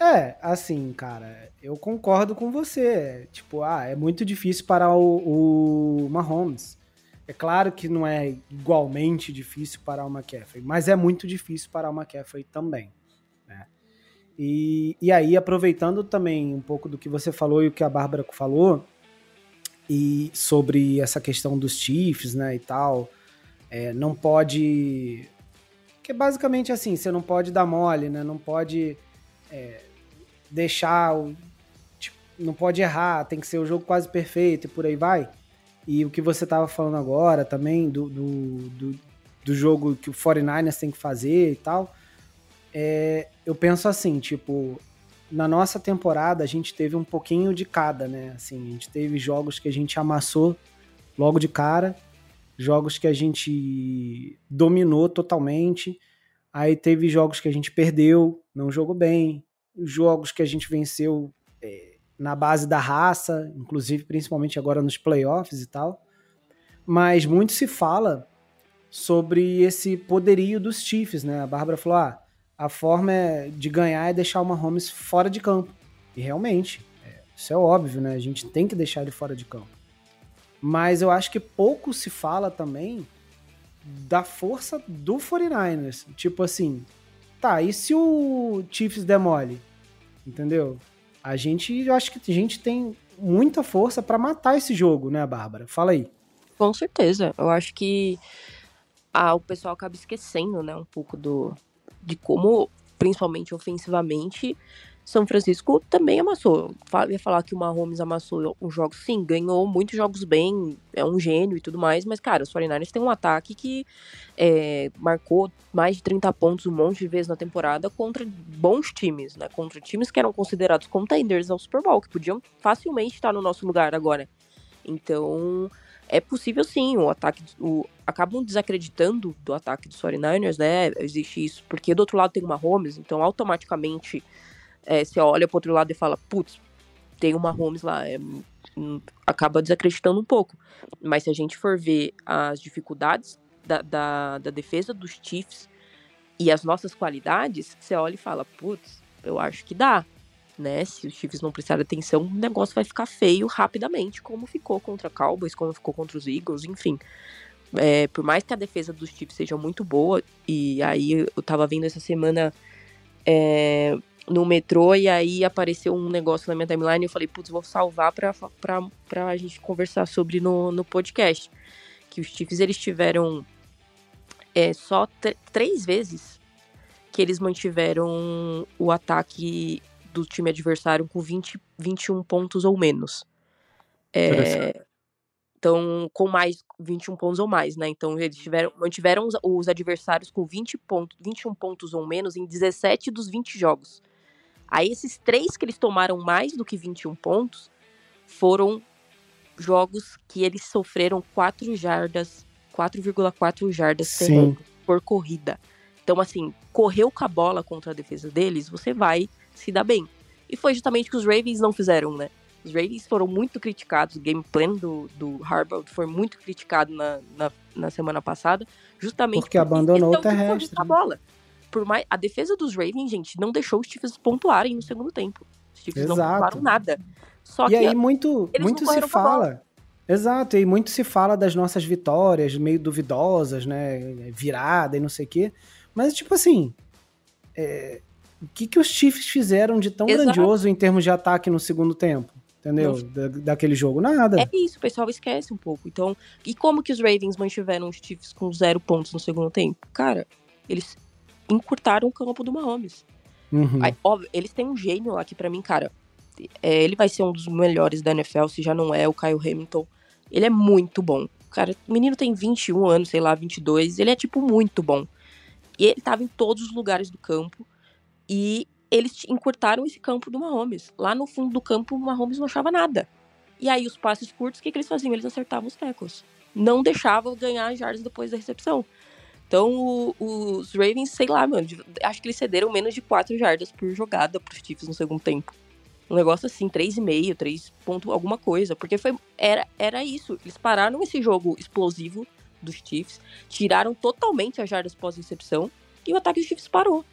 É, assim, cara, eu concordo com você. Tipo, ah, é muito difícil parar o, o Mahomes. É claro que não é igualmente difícil parar o McCaffrey, mas é muito difícil parar o McCaffrey também. Né? E, e aí, aproveitando também um pouco do que você falou e o que a Bárbara falou, e sobre essa questão dos Chiefs, né, e tal, é, não pode... Que basicamente assim, você não pode dar mole, né, não pode é, deixar, tipo, não pode errar, tem que ser o jogo quase perfeito e por aí vai. E o que você estava falando agora também, do, do, do, do, jogo que o 49ers tem que fazer e tal, é, eu penso assim, tipo, na nossa temporada a gente teve um pouquinho de cada, né? Assim, a gente teve jogos que a gente amassou logo de cara, jogos que a gente dominou totalmente, aí teve jogos que a gente perdeu, não jogou bem, jogos que a gente venceu é, na base da raça, inclusive principalmente agora nos playoffs e tal. Mas muito se fala sobre esse poderio dos Chiefs, né? A Bárbara falou: ah, a forma é de ganhar é deixar o Mahomes fora de campo. E realmente, é, isso é óbvio, né? A gente tem que deixar ele fora de campo. Mas eu acho que pouco se fala também da força do 49ers. Tipo assim, tá, e se o Chiefs demole? Entendeu? a gente, eu acho que a gente tem muita força para matar esse jogo, né, Bárbara? Fala aí. Com certeza. Eu acho que ah, o pessoal acaba esquecendo, né, um pouco do de como, principalmente ofensivamente, São Francisco também amassou. Ia falar que o Mahomes amassou os jogos, sim, ganhou muitos jogos bem, é um gênio e tudo mais, mas, cara, os 49ers têm um ataque que é, marcou mais de 30 pontos um monte de vezes na temporada contra bons times, né? Contra times que eram considerados contenders ao Super Bowl, que podiam facilmente estar no nosso lugar agora. Então, é possível sim, o ataque. O, acabam desacreditando do ataque dos 49ers, né? Existe isso, porque do outro lado tem uma Mahomes, então automaticamente é, você olha pro outro lado e fala, putz, tem uma Mahomes lá. É, hum, acaba desacreditando um pouco. Mas se a gente for ver as dificuldades da, da, da defesa dos Chiefs e as nossas qualidades, você olha e fala, putz, eu acho que dá né? Se os Chiefs não prestarem atenção, o negócio vai ficar feio rapidamente, como ficou contra Cowboys, como ficou contra os Eagles, enfim. É, por mais que a defesa dos Chiefs seja muito boa, e aí eu tava vendo essa semana é, no metrô, e aí apareceu um negócio na minha timeline, e eu falei, putz, vou salvar pra, pra, pra gente conversar sobre no, no podcast. Que os Chiefs, eles tiveram é, só três vezes que eles mantiveram o ataque do time adversário com 20, 21 pontos ou menos. É, então, com mais 21 pontos ou mais, né? Então, eles tiveram, mantiveram os, os adversários com 20 pontos, 21 pontos ou menos em 17 dos 20 jogos. Aí, esses três que eles tomaram mais do que 21 pontos foram jogos que eles sofreram 4 jardas, 4,4 jardas por corrida. Então, assim, correu com a bola contra a defesa deles, você vai se dar bem. E foi justamente o que os Ravens não fizeram, né? Os Ravens foram muito criticados, o game plan do, do Harbaugh foi muito criticado na, na, na semana passada, justamente porque, porque abandonou o terrestre. A bola. Por mais, a defesa dos Ravens, gente, não deixou os Chiefs pontuarem no segundo tempo. Os Chiefs Exato. não pontuaram nada. Só e que aí muito, muito se fala. Exato, e muito se fala das nossas vitórias meio duvidosas, né? Virada e não sei o quê. Mas, tipo assim, é, o que, que os Chiefs fizeram de tão Exato. grandioso em termos de ataque no segundo tempo? Entendeu? Da, daquele jogo, nada. É isso, o pessoal esquece um pouco. Então, e como que os Ravens mantiveram os Chiefs com zero pontos no segundo tempo? Cara, eles encurtaram o campo do Mahomes. Uhum. Aí, óbvio, eles têm um gênio aqui para mim, cara. É, ele vai ser um dos melhores da NFL, se já não é, o Kyle Hamilton. Ele é muito bom. Cara, o menino tem 21 anos, sei lá, 22. Ele é, tipo, muito bom. E ele tava em todos os lugares do campo. E eles encurtaram esse campo do Mahomes. Lá no fundo do campo, o Mahomes não achava nada. E aí, os passes curtos, o que, que eles faziam? Eles acertavam os tackles. Não deixavam ganhar jardas depois da recepção. Então, o, os Ravens, sei lá, mano, acho que eles cederam menos de 4 jardas por jogada pros Chiefs no segundo tempo. Um negócio assim, 3,5, 3 ponto alguma coisa. Porque foi, era, era isso. Eles pararam esse jogo explosivo dos Chiefs, tiraram totalmente as jardas pós-recepção e o ataque dos Chiefs parou.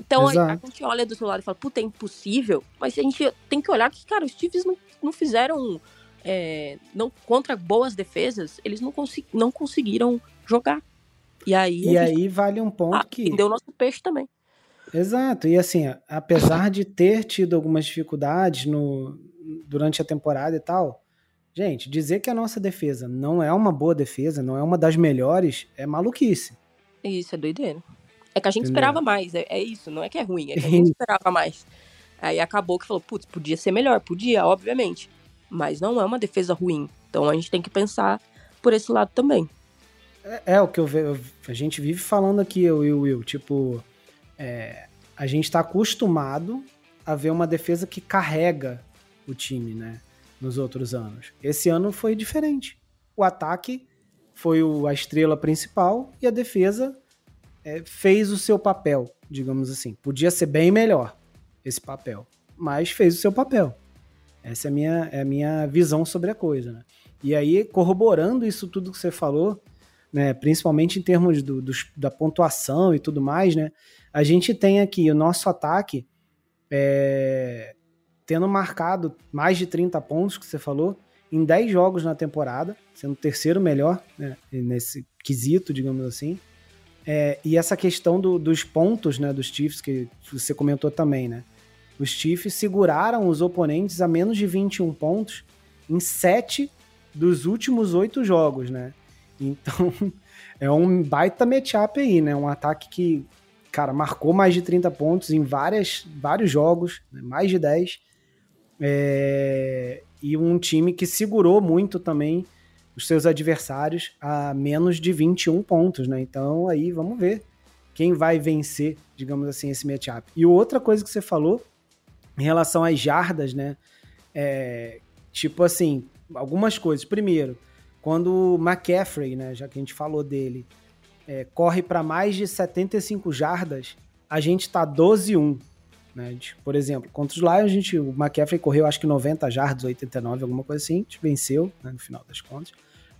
Então a, a, gente olha do seu lado e fala, puta, é impossível. Mas a gente tem que olhar que, cara, os Chiefs não, não fizeram. É, não contra boas defesas, eles não, consegui, não conseguiram jogar. E aí. E aí vale um ponto ah, que. Deu nosso peixe também. Exato. E assim, apesar de ter tido algumas dificuldades no, durante a temporada e tal, gente, dizer que a nossa defesa não é uma boa defesa, não é uma das melhores, é maluquice. Isso, é doideira. É que a gente Entendeu? esperava mais, é, é, isso, não é que é ruim, é que a gente [laughs] esperava mais. Aí acabou que falou, putz, podia ser melhor, podia, obviamente. Mas não é uma defesa ruim. Então a gente tem que pensar por esse lado também. É, é o que eu vejo. A gente vive falando aqui, eu e o Will. Tipo, é, a gente está acostumado a ver uma defesa que carrega o time, né? Nos outros anos. Esse ano foi diferente. O ataque foi o, a estrela principal e a defesa é, fez o seu papel, digamos assim. Podia ser bem melhor esse papel, mas fez o seu papel. Essa é a minha, é a minha visão sobre a coisa. Né? E aí, corroborando isso tudo que você falou, né, principalmente em termos do, do, da pontuação e tudo mais, né, a gente tem aqui o nosso ataque é, tendo marcado mais de 30 pontos, que você falou, em 10 jogos na temporada, sendo o terceiro melhor né, nesse quesito, digamos assim. É, e essa questão do, dos pontos né, dos Chiefs, que você comentou também, né? Os Chiefs seguraram os oponentes a menos de 21 pontos em 7 dos últimos 8 jogos, né? Então, [laughs] é um baita matchup aí, né? Um ataque que cara, marcou mais de 30 pontos em várias, vários jogos, né, mais de 10. É, e um time que segurou muito também os seus adversários a menos de 21 pontos, né? Então aí vamos ver quem vai vencer, digamos assim, esse matchup. E outra coisa que você falou em relação às jardas, né? É, tipo assim, algumas coisas. Primeiro, quando o McCaffrey, né, já que a gente falou dele, é, corre para mais de 75 jardas, a gente tá 12-1. Né? Por exemplo, contra os Lions, a gente, o McCaffrey correu acho que 90 jardas, 89, alguma coisa assim, a gente venceu né, no final das contas.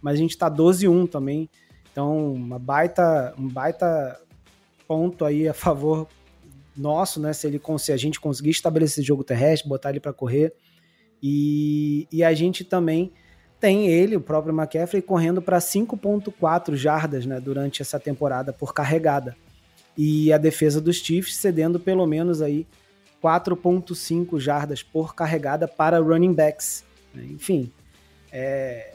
Mas a gente tá 12-1 também. Então, uma baita, um baita ponto aí a favor nosso, né? Se, ele, se a gente conseguir estabelecer esse jogo terrestre, botar ele para correr. E, e a gente também tem ele, o próprio McCaffrey, correndo para 5.4 jardas né, durante essa temporada por carregada. E a defesa dos Chiefs cedendo pelo menos aí 4.5 jardas por carregada para running backs. Né? Enfim, é,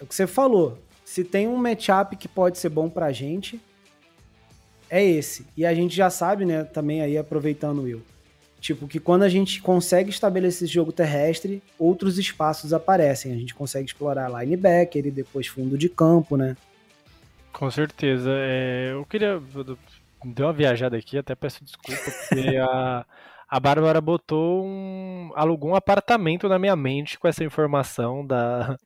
é o que você falou. Se tem um matchup que pode ser bom para a gente, é esse. E a gente já sabe, né, também aí aproveitando o Will, Tipo, que quando a gente consegue estabelecer esse jogo terrestre, outros espaços aparecem. A gente consegue explorar linebacker e depois fundo de campo, né? Com certeza. É, eu queria. Deu uma viajada aqui, até peço desculpa, porque [laughs] a, a Bárbara botou um. alugou um apartamento na minha mente com essa informação da,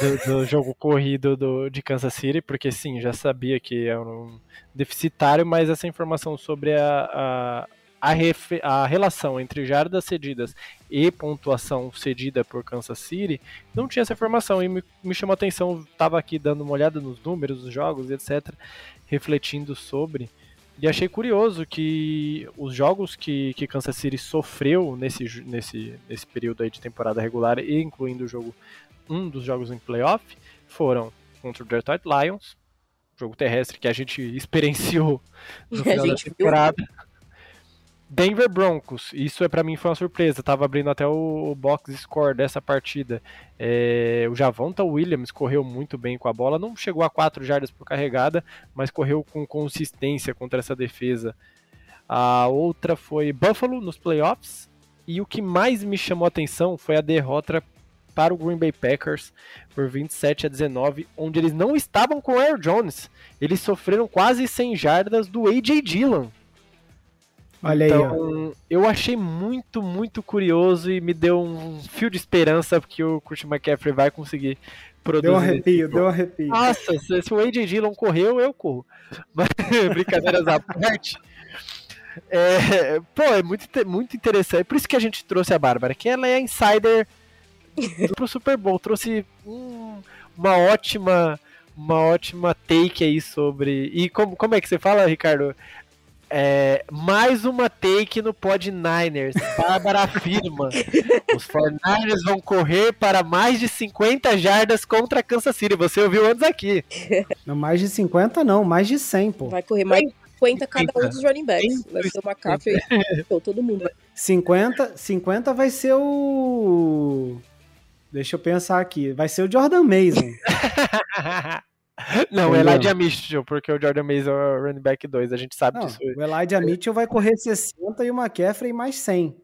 do, do, jogo corrido do, de Kansas City, porque sim, já sabia que é um deficitário, mas essa informação sobre a, a, a, a relação entre jardas cedidas e pontuação cedida por Kansas City, não tinha essa informação e me, me chamou a atenção, estava aqui dando uma olhada nos números dos jogos, etc., refletindo sobre, e achei curioso que os jogos que, que Kansas City sofreu nesse, nesse, nesse período aí de temporada regular, e incluindo o jogo, um dos jogos em playoff, foram contra o Detroit Lions, jogo terrestre que a gente [laughs] experienciou no [laughs] final da temporada. Viu? Denver Broncos, isso é para mim foi uma surpresa. Tava abrindo até o, box score dessa partida. É, o Javonta Williams correu muito bem com a bola, não chegou a 4 jardas por carregada, mas correu com consistência contra essa defesa. A outra foi Buffalo nos playoffs. E o que mais me chamou a atenção foi a derrota para o Green Bay Packers por 27 a 19, onde eles não estavam com o Air Jones. Eles sofreram quase 100 jardas do AJ Dillon. Olha então, aí, eu achei muito, muito curioso e me deu um fio de esperança porque o Christian McCaffrey vai conseguir produzir. Deu um arrepio, deu um arrepio. Nossa, se, se o AJ Dillon correu, eu corro. [laughs] Mas, brincadeiras à parte. É, pô, é muito, muito interessante. É por isso que a gente trouxe a Bárbara, que ela é a insider pro Super Bowl. Trouxe um, uma ótima uma ótima take aí sobre. E como, como é que você fala, Ricardo? É, mais uma take no Pod Niners. Bárbara [laughs] afirma: os 49ers vão correr para mais de 50 jardas contra Kansas City. Você ouviu antes aqui. [laughs] Não, mais de 50 não, mais de 100, pô. Vai correr mais de 50 cada um dos running backs. Vai ser uma café. [laughs] todo mundo. 50, 50 vai ser o. Deixa eu pensar aqui. Vai ser o Jordan Mason. Não, o Elijah Mitchell, porque o Jordan Mason é o running back 2, a gente sabe não, disso. O Elijah Mitchell vai correr 60 e o McCaffrey mais 100.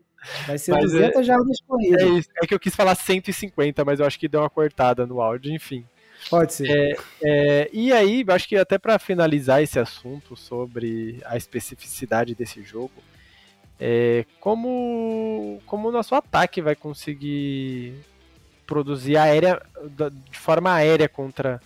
Vai ser mas 200 é, jardas corridas. É, isso, é que eu quis falar 150, mas eu acho que deu uma cortada no áudio, enfim. Pode ser. É, é, e aí, acho que até para finalizar esse assunto sobre a especificidade desse jogo, é, como, como o nosso ataque vai conseguir produzir aérea, de forma aérea contra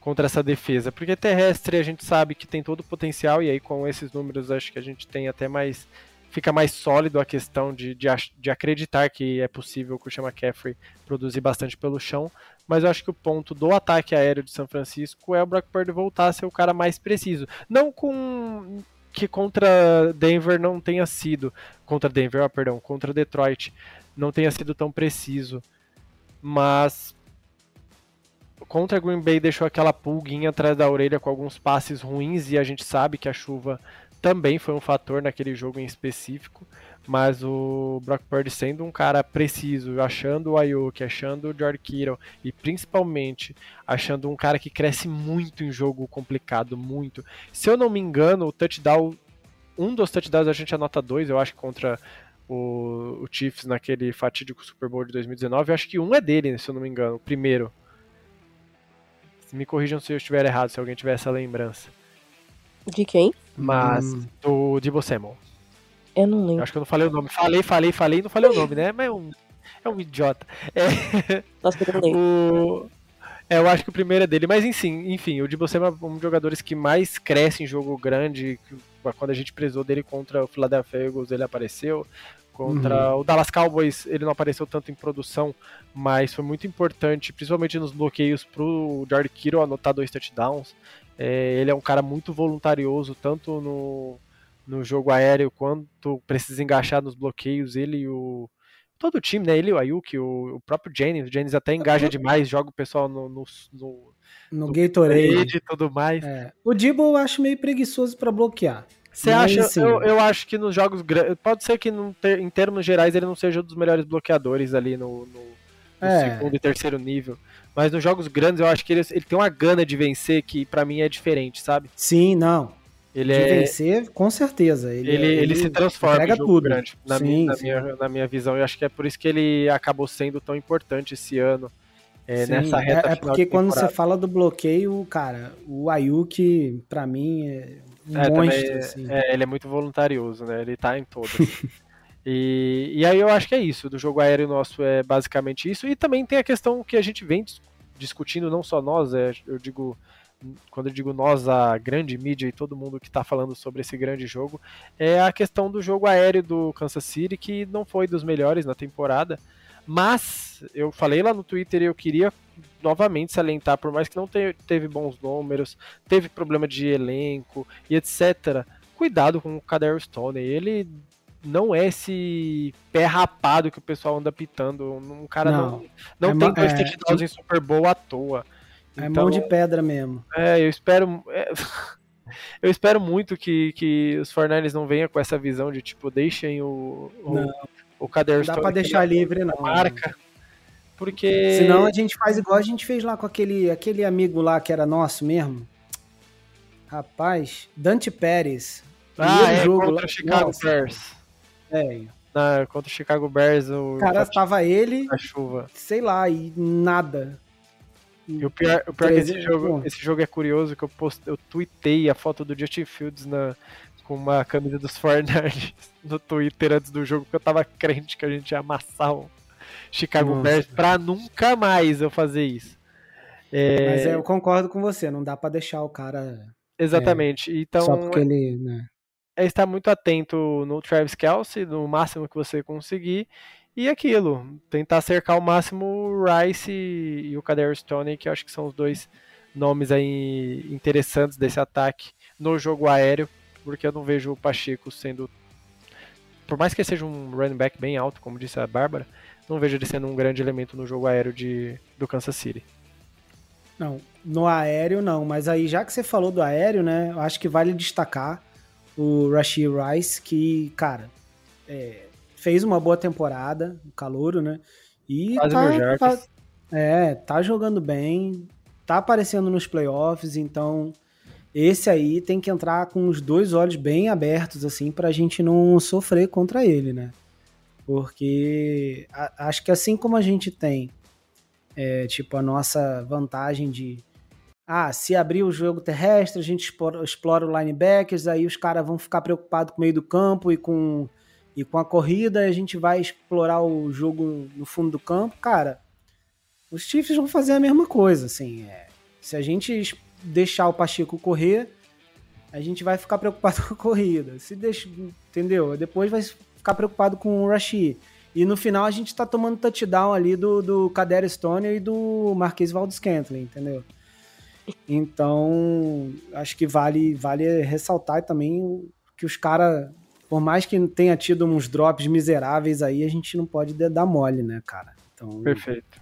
contra essa defesa. Porque terrestre a gente sabe que tem todo o potencial, e aí com esses números acho que a gente tem até mais. Fica mais sólido a questão de, de, de acreditar que é possível o Christian McCaffrey produzir bastante pelo chão. Mas eu acho que o ponto do ataque aéreo de São Francisco é o Brock Purdy voltar a ser o cara mais preciso. Não com que contra Denver não tenha sido. Contra Denver, ah, perdão, contra Detroit não tenha sido tão preciso. Mas contra Green Bay deixou aquela pulguinha atrás da orelha com alguns passes ruins e a gente sabe que a chuva também foi um fator naquele jogo em específico, mas o Brock Purdy sendo um cara preciso, achando o Ayuk, achando o George Kittle e principalmente achando um cara que cresce muito em jogo complicado, muito. Se eu não me engano, o touchdown, um dos touchdowns a gente anota dois, eu acho, contra o, o Chiefs naquele fatídico Super Bowl de 2019, eu acho que um é dele, se eu não me engano, o primeiro. Me corrijam se eu estiver errado, se alguém tiver essa lembrança. De quem? Mas Hum. do Debo Samuel. Eu não Eu lembro. acho que eu não falei o nome. Falei, falei, falei e não falei o nome, né? Mas é um, é um idiota. É, [laughs] Nossa, eu não o, é, eu acho que o primeiro é dele. Mas enfim, enfim o Debo Samuel é um dos jogadores que mais cresce em jogo grande. Quando a gente prezou dele contra o Philadelphia Eagles, ele apareceu. Contra o Dallas Cowboys, ele não apareceu tanto em produção, mas foi muito importante, principalmente nos bloqueios pro George Kittle anotar dois touchdowns. É, ele é um cara muito voluntarioso, tanto no, no jogo aéreo quanto precisa engaixar nos bloqueios. Ele e o. Todo o time, né? Ele e o Ayuk, o, o próprio Jennings. O Jennings até engaja demais, joga o pessoal no, no, no, No no Gatorade. e tudo mais. É. O Debo eu acho meio preguiçoso pra bloquear. Você acha? assim, eu, eu acho que nos jogos grandes. Pode ser que ter- em termos gerais ele não seja um dos melhores bloqueadores ali no, no- no É. segundo e terceiro nível. Mas nos jogos grandes eu acho que ele, ele tem uma gana de vencer que pra mim é diferente, sabe? Sim, não. Ele de é. vencer, com certeza. Ele, Ele, ele, se transforma em tudo. grande, na, Sim, minha, na, sim. minha, na minha visão. E acho que é por isso que ele acabou sendo tão importante esse ano. é, Sim, nessa é- reta é, final porque quando você fala do bloqueio, cara, o Ayuk, pra mim, é É, também monstro, é- assim. é, ele é muito voluntarioso, né? Ele tá em todas. [laughs] e, e aí eu acho que é isso. Do jogo aéreo nosso é basicamente isso. E também tem a questão que a gente vem dis- discutindo, não só nós, é, eu digo. Quando eu digo nós, a grande mídia e todo mundo que está falando sobre esse grande jogo, é a questão do jogo aéreo do Kansas City, que não foi dos melhores na temporada. Mas eu falei lá no Twitter e eu queria novamente salientar, por mais que não te- teve bons números, teve problema de elenco e etc. Cuidado com o Kadar Stone. Ele não é esse pé rapado que o pessoal anda pitando. Um cara não, Não. não, É tem dois é- touchdowns em Super Bowl à toa. É Então, mão de pedra mesmo. é, eu espero. é, [laughs] eu espero muito que, que os 49ers não venham com essa visão de tipo, deixem o, o. o Kader Não dá pra deixar livre, não. marca. Porque. Senão a gente faz igual a gente fez lá com aquele, aquele amigo lá que era nosso mesmo. Rapaz, Dante Pérez. Ah, é, jogo contra lá- o Chicago Nossa, Bears. velho. Na, contra o Chicago Bears, o Cara, tava ele, a chuva. sei lá, e nada. E o pior, o pior é que esse 13, jogo, esse jogo é curioso, que eu post, eu tuitei a foto do Justin Fields na, com uma camisa dos 49ers [laughs] no Twitter antes do jogo, porque eu tava crente que a gente ia amassar o Chicago Nossa. Bears pra nunca mais eu fazer isso. É, Mas eu concordo com você, não dá pra deixar o cara exatamente. Então, só porque ele. Né? é estar muito atento no Travis Kelsey, no máximo que você conseguir. E aquilo, tentar cercar ao máximo o Rice e, e o Kader Stone, que eu acho que são os dois nomes aí interessantes desse ataque no jogo aéreo, porque eu não vejo o Pacheco sendo. Por mais que ele seja um running back bem alto, como disse a Bárbara, não vejo ele sendo um grande elemento no jogo aéreo de, do Kansas City. Não, no aéreo não, mas aí já que você falou do aéreo, né, eu acho que vale destacar o Rashid Rice, que, cara, é, fez uma boa temporada, o calouro, né, e tá, tá- é, tá jogando bem, tá aparecendo nos playoffs, então esse aí tem que entrar com os dois olhos bem abertos, assim, pra gente não sofrer contra ele, né, porque a- acho que assim como a gente tem é, tipo, a nossa vantagem de. Ah, se abrir o jogo terrestre, a gente explora, explora o linebackers, aí os caras vão ficar preocupados com o meio do campo e com, e com a corrida, a gente vai explorar o jogo no fundo do campo. Cara, os Chiefs vão fazer a mesma coisa, assim. é, se a gente deixar o Pacheco correr, a gente vai ficar preocupado [laughs] com a corrida. Se deixa, entendeu? Depois vai ficar preocupado com o Rashid. E no final a gente tá tomando touchdown ali do, do Kader Stone e do Marquês Valdes entendeu? Então, acho que vale, vale ressaltar também que os caras, por mais que tenha tido uns drops miseráveis aí, a gente não pode de- dar mole, né, cara? Então, Perfeito.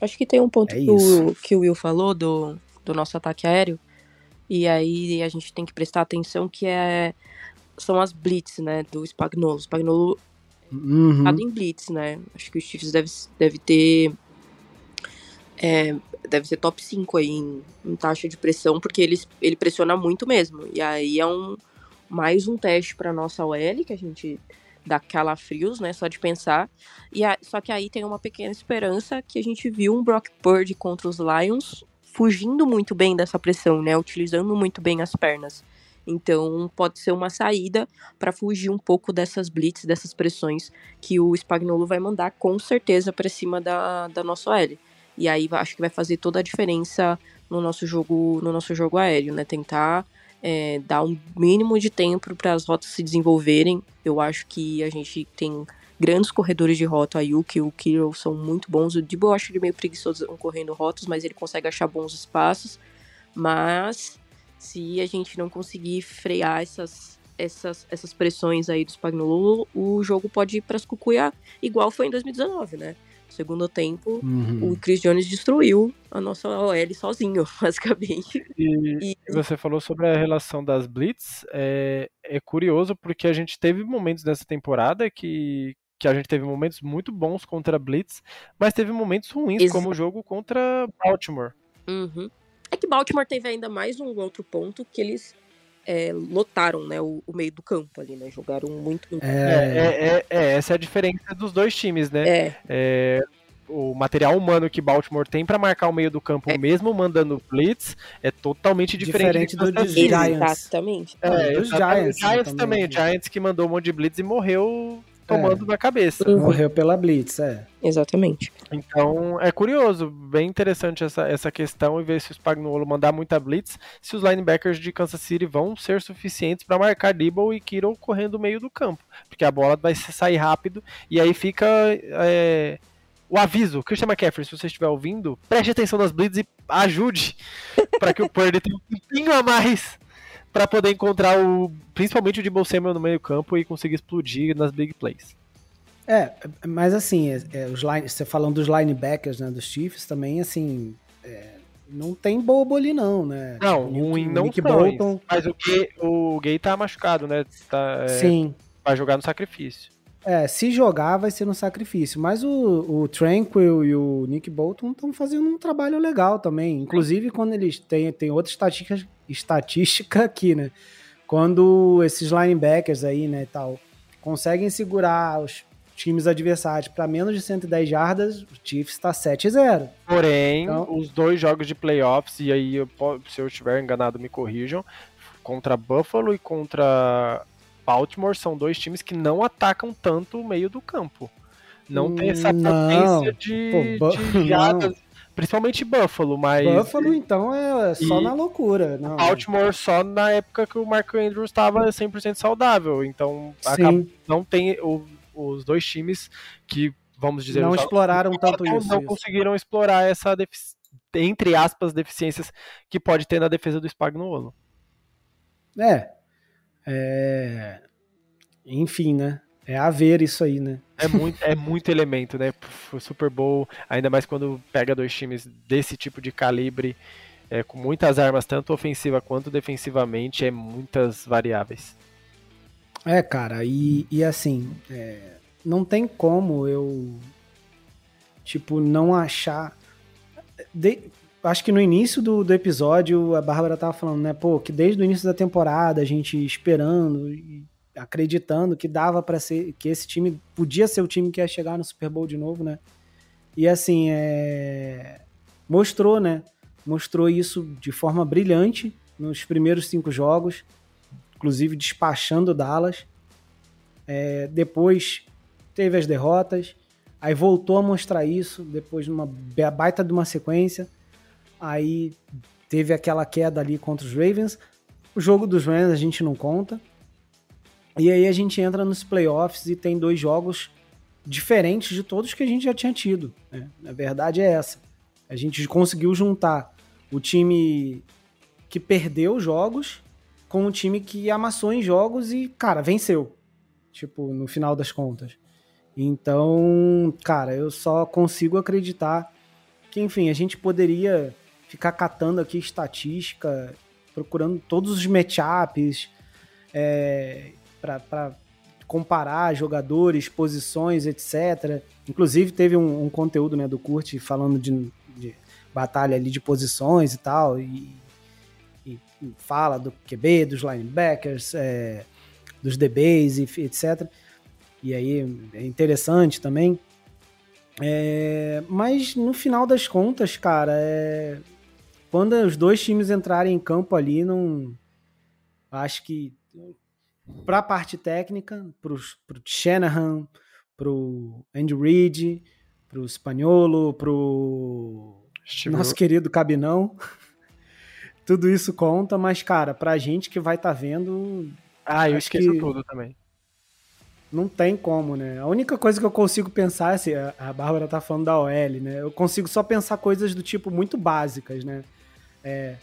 Acho que tem um ponto É que, o, que o Will falou do, do nosso ataque aéreo, e aí a gente tem que prestar atenção que é, são as blitz, né, do Spagnolo. O Spagnolo Uhum. em blitz, né? Acho que o Chiefs deve, deve ter é, deve ser top 5 aí em, em, taxa de pressão, porque ele, ele pressiona muito mesmo. E aí é um mais um teste para nossa OL, que a gente dá calafrios, né? Só de pensar. E a, só que aí tem uma pequena esperança que a gente viu um Brock Purdy contra os Lions fugindo muito bem dessa pressão, né? Utilizando muito bem as pernas. Então pode ser uma saída para fugir um pouco dessas blitz, dessas pressões que o Spagnolo vai mandar com certeza para cima da, da nossa OL. E aí acho que vai fazer toda a diferença no nosso jogo, no nosso jogo aéreo, né? Tentar é, dar um mínimo de tempo para as rotas se desenvolverem. Eu acho que a gente tem grandes corredores de rota, a Yuki e o Kiro são muito bons. O Dibo eu acho ele meio preguiçoso correndo rotas, mas ele consegue achar bons espaços. Mas se a gente não conseguir frear essas, essas, essas pressões aí do Spagnolo, o jogo pode ir para as cucuia igual foi em 2019, né? segundo tempo, uhum. o Chris Jones destruiu a nossa OL sozinho, [laughs] basicamente. E, e... você falou sobre a relação das Blitz. É, é curioso porque a gente teve momentos nessa temporada que, que a gente teve momentos muito bons contra Blitz, mas teve momentos ruins, Ex como o jogo contra Baltimore. Uhum. É que Baltimore teve ainda mais um outro ponto que eles é, lotaram né, o, o, meio do campo ali, né? Jogaram muito. É... É, é, é essa é a diferença dos dois times, né? É. é o material humano que Baltimore tem para marcar o meio do campo, é. mesmo mandando blitz, é totalmente diferente, diferente do dos Giants. Exatamente. É, dos Giants, Giants também. O Giants que mandou um monte de blitz e morreu tomando é. na cabeça. Uhum. Morreu pela Blitz, é. Exatamente. Então é curioso, bem interessante essa, essa questão e ver se o Spagnuolo mandar muita Blitz, se os linebackers de Kansas City vão ser suficientes para marcar Dibble e Kiro correndo no meio do campo, porque a bola vai sair rápido e aí fica é, o aviso, Christian McCaffrey, se você estiver ouvindo, preste atenção nas blitz e ajude [laughs] para que o Purdy tenha um pouquinho a mais para poder encontrar o principalmente o Debo Samuel no meio campo e conseguir explodir nas big plays. É, mas assim, é, é, os line, você falando dos linebackers, né, dos Chiefs também, assim, é, não tem bobo ali não, né? Não, ruim não Nick Bolton... mas o Gay, o Gay tá machucado, né? Tá, é, Sim. Vai jogar no sacrifício. É, se jogar vai ser no sacrifício, mas o, o Tranquil e o Nick Bolton estão fazendo um trabalho legal também, inclusive quando eles têm, tem outra estatística, estatística aqui, né? Quando esses linebackers aí, né, tal, conseguem segurar os times adversários para menos de 110 jardas, o Chiefs está 7-0. Porém, então, os dois jogos de playoffs, e aí eu, se eu estiver enganado me corrijam, contra Buffalo e contra Baltimore são dois times que não atacam tanto o meio do campo. Não tem essa potência de, Pô, de [laughs] Principalmente Buffalo, mas. Buffalo, então, é só e na loucura. Não. Baltimore só na época que o Mark Andrews estava 100% saudável. Então, acaba, não tem o, os dois times que, vamos dizer. Não exploraram tanto não, isso. Não isso. conseguiram explorar essa, entre aspas, deficiências que pode ter na defesa do Spagnuolo. É. É. Enfim, né? É a ver isso aí, né? É muito, é muito elemento, né? O Super Bowl, ainda mais quando pega dois times desse tipo de calibre, é, com muitas armas, tanto ofensiva quanto defensivamente, é muitas variáveis. É, cara, e, e assim, é, não tem como eu, tipo, não achar. De, acho que no início do, do episódio a Bárbara tava falando, né, pô, que desde o início da temporada a gente esperando e acreditando que dava para ser que esse time podia ser o time que ia chegar no Super Bowl de novo, né? E assim, é... mostrou, né? Mostrou isso de forma brilhante nos primeiros cinco jogos, inclusive despachando Dallas. É... Depois teve as derrotas, aí voltou a mostrar isso depois de uma baita de uma sequência. Aí teve aquela queda ali contra os Ravens. O jogo dos Rams a gente não conta, e aí a gente entra nos playoffs e tem dois jogos diferentes de todos que a gente já tinha tido. Né? A verdade é essa. A gente conseguiu juntar o time que perdeu jogos com o time que amassou em jogos e, cara, venceu. Tipo, no final das contas. Então, cara, eu só consigo acreditar que, enfim, a gente poderia ficar catando aqui estatística, procurando todos os matchups, é, para comparar jogadores, posições, etc. Inclusive teve um, um conteúdo né, do Kurt falando de, de, batalha ali de posições e tal, e, e fala do QB, dos linebackers, é, dos DBs, e, etc. E aí é interessante também. É, mas no final das contas, cara, é, quando os dois times entrarem em campo ali, não acho que para a parte técnica, para o Shanahan, para o Andy Reid, para o Espanholo, para o nosso querido Cabinão, [laughs] tudo isso conta, mas cara, para a gente que vai estar tá vendo, ah, eu esqueço que... tudo também não tem como, né? A única coisa que eu consigo pensar, assim, a Bárbara tá falando da OL, né? Eu consigo só pensar coisas do tipo muito básicas, né? É,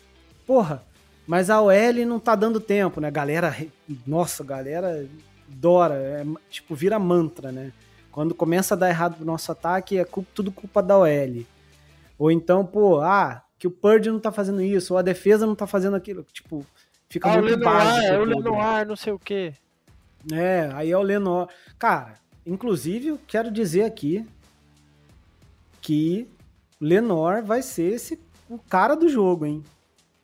porra, mas a OL não tá dando tempo, né? Galera, nossa, galera adora, é, tipo, vira mantra, né? Quando começa a dar errado pro nosso ataque, é tudo culpa da OL. Ou então, pô, ah, que o Purge não tá fazendo isso, ou a defesa não tá fazendo aquilo. Tipo, fica ah, muito básico. É o Lenoir, não sei o quê. É, aí é o Lenor. Cara, inclusive, eu quero dizer aqui que Lenor vai ser esse, o cara do jogo, hein?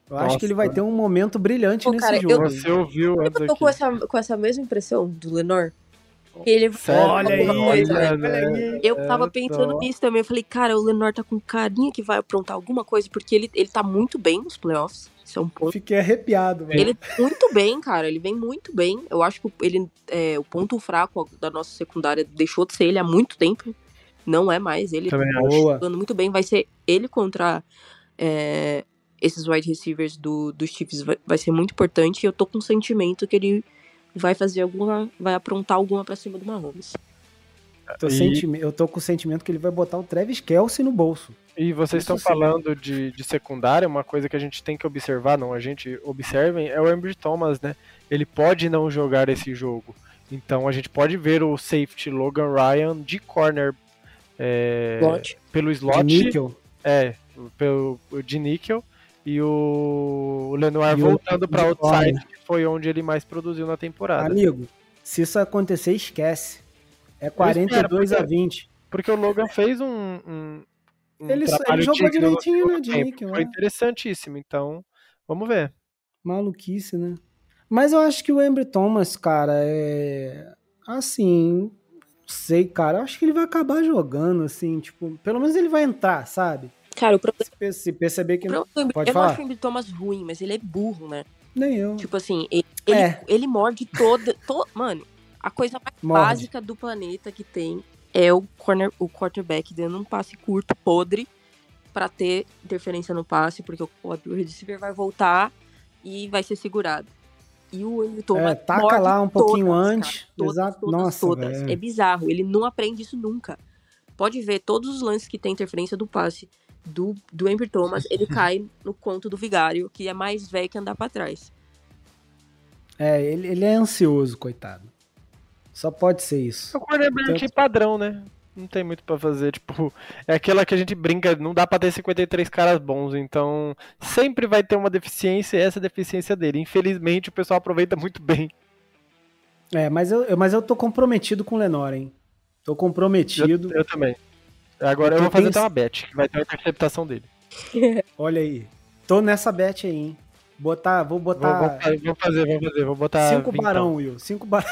Eu Nossa, acho que ele vai ter um momento brilhante Pô, nesse cara, jogo. Eu, Você ouviu Eu tô com essa, com essa mesma impressão do Lenor. Ele olha aí, coisa, olha, né? Eu tava pensando tô... nisso também. Eu falei, cara, o Lenor tá com carinha que vai aprontar alguma coisa, porque ele, ele tá muito bem nos playoffs. Isso é um ponto. Fiquei arrepiado, velho. Ele muito bem, cara. Ele vem muito bem. Eu acho que ele, é, o ponto fraco da nossa secundária deixou de ser ele há muito tempo. Não é mais. Ele Também tá jogando muito bem. Vai ser ele contra é, esses wide receivers do, dos Chiefs. Vai, vai ser muito importante. E eu tô com o sentimento que ele vai fazer alguma. Vai aprontar alguma pra cima do Mahomes. Tô e... Eu tô com o sentimento que ele vai botar o Travis Kelsey no bolso. E vocês estão falando de, de secundária, uma coisa que a gente tem que observar, não, a gente observem, é o Embry Thomas, né? Ele pode não jogar esse jogo. Então a gente pode ver o safety Logan Ryan de corner é, pelo slot. De níquel. É, pelo, de níquel. E o, o Lenoir e voltando para outside, que foi onde ele mais produziu na temporada. Amigo, se isso acontecer, esquece. É 42 espero, a 20. Porque o Logan fez um, um, um ele, ele jogou direitinho, né, de níquel. Foi interessantíssimo, então vamos ver. Maluquice, né? Mas eu acho que o Embry Thomas, cara, é. Assim. Sei, cara. Eu acho que ele vai acabar jogando, assim, tipo. Pelo menos ele vai entrar, sabe? Cara, o problema. Se perceber que. Não... Pode eu falar. não acho o Thomas ruim, mas ele é burro, né? Nem eu. Tipo assim, ele, é. ele, ele morde toda. To... Mano, a coisa mais morde. básica do planeta que tem é o, corner, o quarterback dando um passe curto, podre, para ter interferência no passe, porque o, o receiver vai voltar e vai ser segurado. E o Hamilton é, taca lá um pouquinho todas, antes. Cara, todas, Exato. Todas, Nossa, todas. É bizarro. Ele não aprende isso nunca. Pode ver todos os lances que tem interferência do passe do, do Amber Thomas, ele [laughs] cai no conto do vigário, que é mais velho que andar para trás. É, ele, ele é ansioso, coitado. Só pode ser isso. É o quarterback Tanto... padrão, né? Não tem muito para fazer, tipo, é aquela que a gente brinca, não dá pra ter 53 caras bons, então sempre vai ter uma deficiência e essa é a deficiência dele. Infelizmente o pessoal aproveita muito bem. É, mas eu, mas eu tô comprometido com o Lenor, hein? Tô comprometido. Eu, eu também. Agora eu, eu vou fazer até uma bet, que vai ter a interceptação dele. [laughs] Olha aí. Tô nessa bet aí, hein? Botar, vou botar. Vou, vou, fazer, vou fazer, vou botar. Cinco barão, Will. Cinco barão.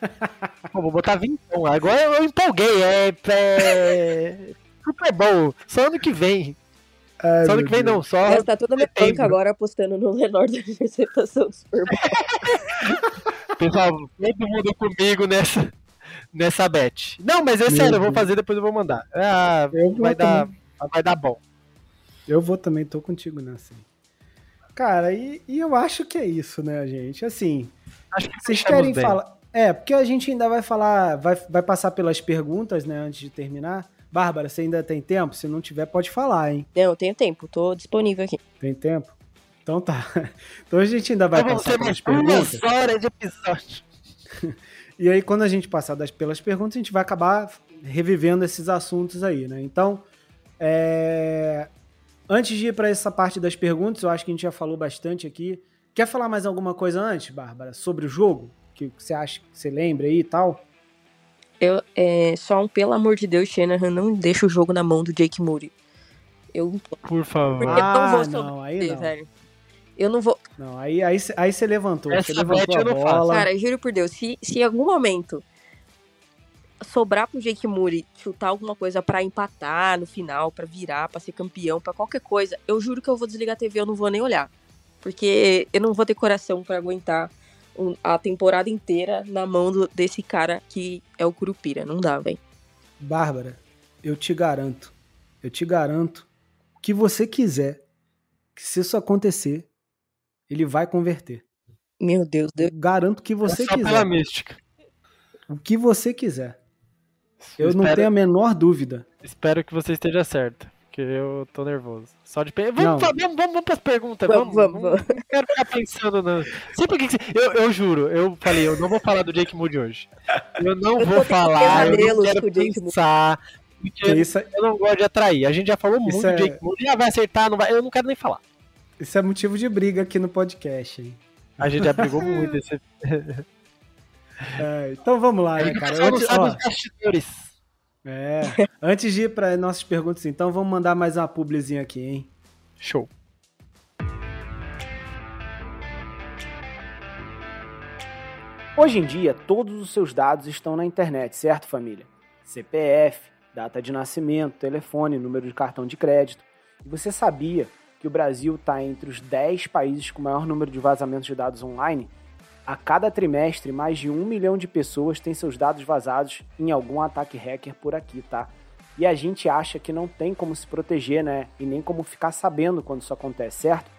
[laughs] Pô, vou botar vintão. Agora eu empolguei. É, é [laughs] Super Bowl. Só ano que vem. Ai, só ano que vem Deus. não, só. Mas tá toda minha banca agora apostando no menor da interceptação do Super Bowl. Pessoal, todo mundo comigo nessa, nessa bet. Não, mas é sério, eu vou fazer, depois eu vou mandar. Ah, vai, dar, vai dar bom. Eu vou também, tô contigo nessa. Cara, e, e eu acho que é isso, né, gente? Assim, acho que vocês querem falar. É, porque a gente ainda vai falar, vai, vai passar pelas perguntas, né, antes de terminar. Bárbara, você ainda tem tempo? Se não tiver, pode falar, hein? Não, eu tenho tempo, tô disponível aqui. Tem tempo? Então tá. [laughs] Então a gente ainda vai passar pelas perguntas. horas de episódio. [laughs] e aí, quando a gente passar das, pelas perguntas, a gente vai acabar revivendo esses assuntos aí, né? Então, é... antes de ir para essa parte das perguntas, eu acho que a gente já falou bastante aqui. Quer falar mais alguma coisa antes, Bárbara, sobre o jogo? que você acha, que você lembra aí e tal? Eu, é, só um, pelo amor de Deus, Shanahan, não deixa o jogo na mão do Jake Moody. Eu Por favor. Porque eu não Ah, vou não, aí sobreviver, não. velho. Eu não vou. Não, aí, aí, aí você levantou. Essa Você levantou a bola. Cara, juro por Deus, se, se em algum momento sobrar pro Jake Moody chutar alguma coisa pra empatar no final, pra virar, pra ser campeão, pra qualquer coisa, eu juro que eu vou desligar a TV, eu não vou nem olhar. Porque eu não vou ter coração pra aguentar um- a temporada inteira na mão do- desse cara que é o Curupira. Não dá, velho. Bárbara, eu te garanto, eu te garanto que você quiser, que se isso acontecer, ele vai converter. Meu Deus, Eu Deus. garanto que você É só pela quiser. mística. O que você quiser. Eu não espero, tenho a menor dúvida. espero que você esteja certo. Porque eu tô nervoso. Só de pe... vamos, vamos, vamos, vamos pras perguntas. Vamos, Vamos, vamos, Não quero ficar pensando no. Sempre que. Eu, eu juro, eu falei, eu não vou falar do Jake Moody hoje. Eu não Eu vou falar, eu não quero pensar. Porque Isso, é- eu não gosto de atrair. A gente já falou Isso muito é- do Jake Moody. Ah, vai acertar, não vai. Eu não quero nem falar. Isso é motivo de briga aqui no podcast, hein? A gente já brigou [laughs] muito. Esse... É, então vamos lá, né, O cara? Antes, ó, é, antes de ir para nossas perguntas, então, vamos mandar mais uma publizinha aqui, hein? Show. Hoje em dia, todos os seus dados estão na internet, certo, família? CPF, data de nascimento, telefone, número de cartão de crédito. E você sabia que o Brasil está entre os 10 países com maior número de vazamentos de dados online? A cada trimestre, mais de um milhão de pessoas têm seus dados vazados em algum ataque hacker por aqui, tá? E a gente acha que não tem como se proteger, né? E nem como ficar sabendo quando isso acontece, certo?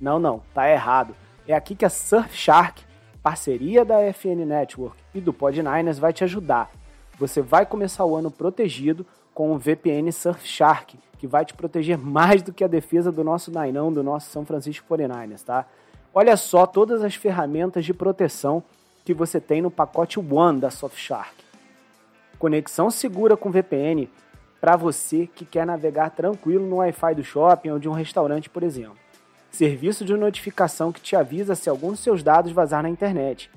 Não, não, tá errado. É aqui que a Surfshark parceria da FN Network e do Podniners vai te ajudar. Você vai começar o ano protegido com o VPN Surfshark, que vai te proteger mais do que a defesa do nosso Nainão, do nosso São Francisco 49ers, tá? Olha só todas as ferramentas de proteção que você tem no pacote One da Surfshark. Conexão segura com VPN para você que quer navegar tranquilo no Wi-Fi do shopping ou de um restaurante, por exemplo serviço de notificação que te avisa se algum dos seus dados vazar na internet,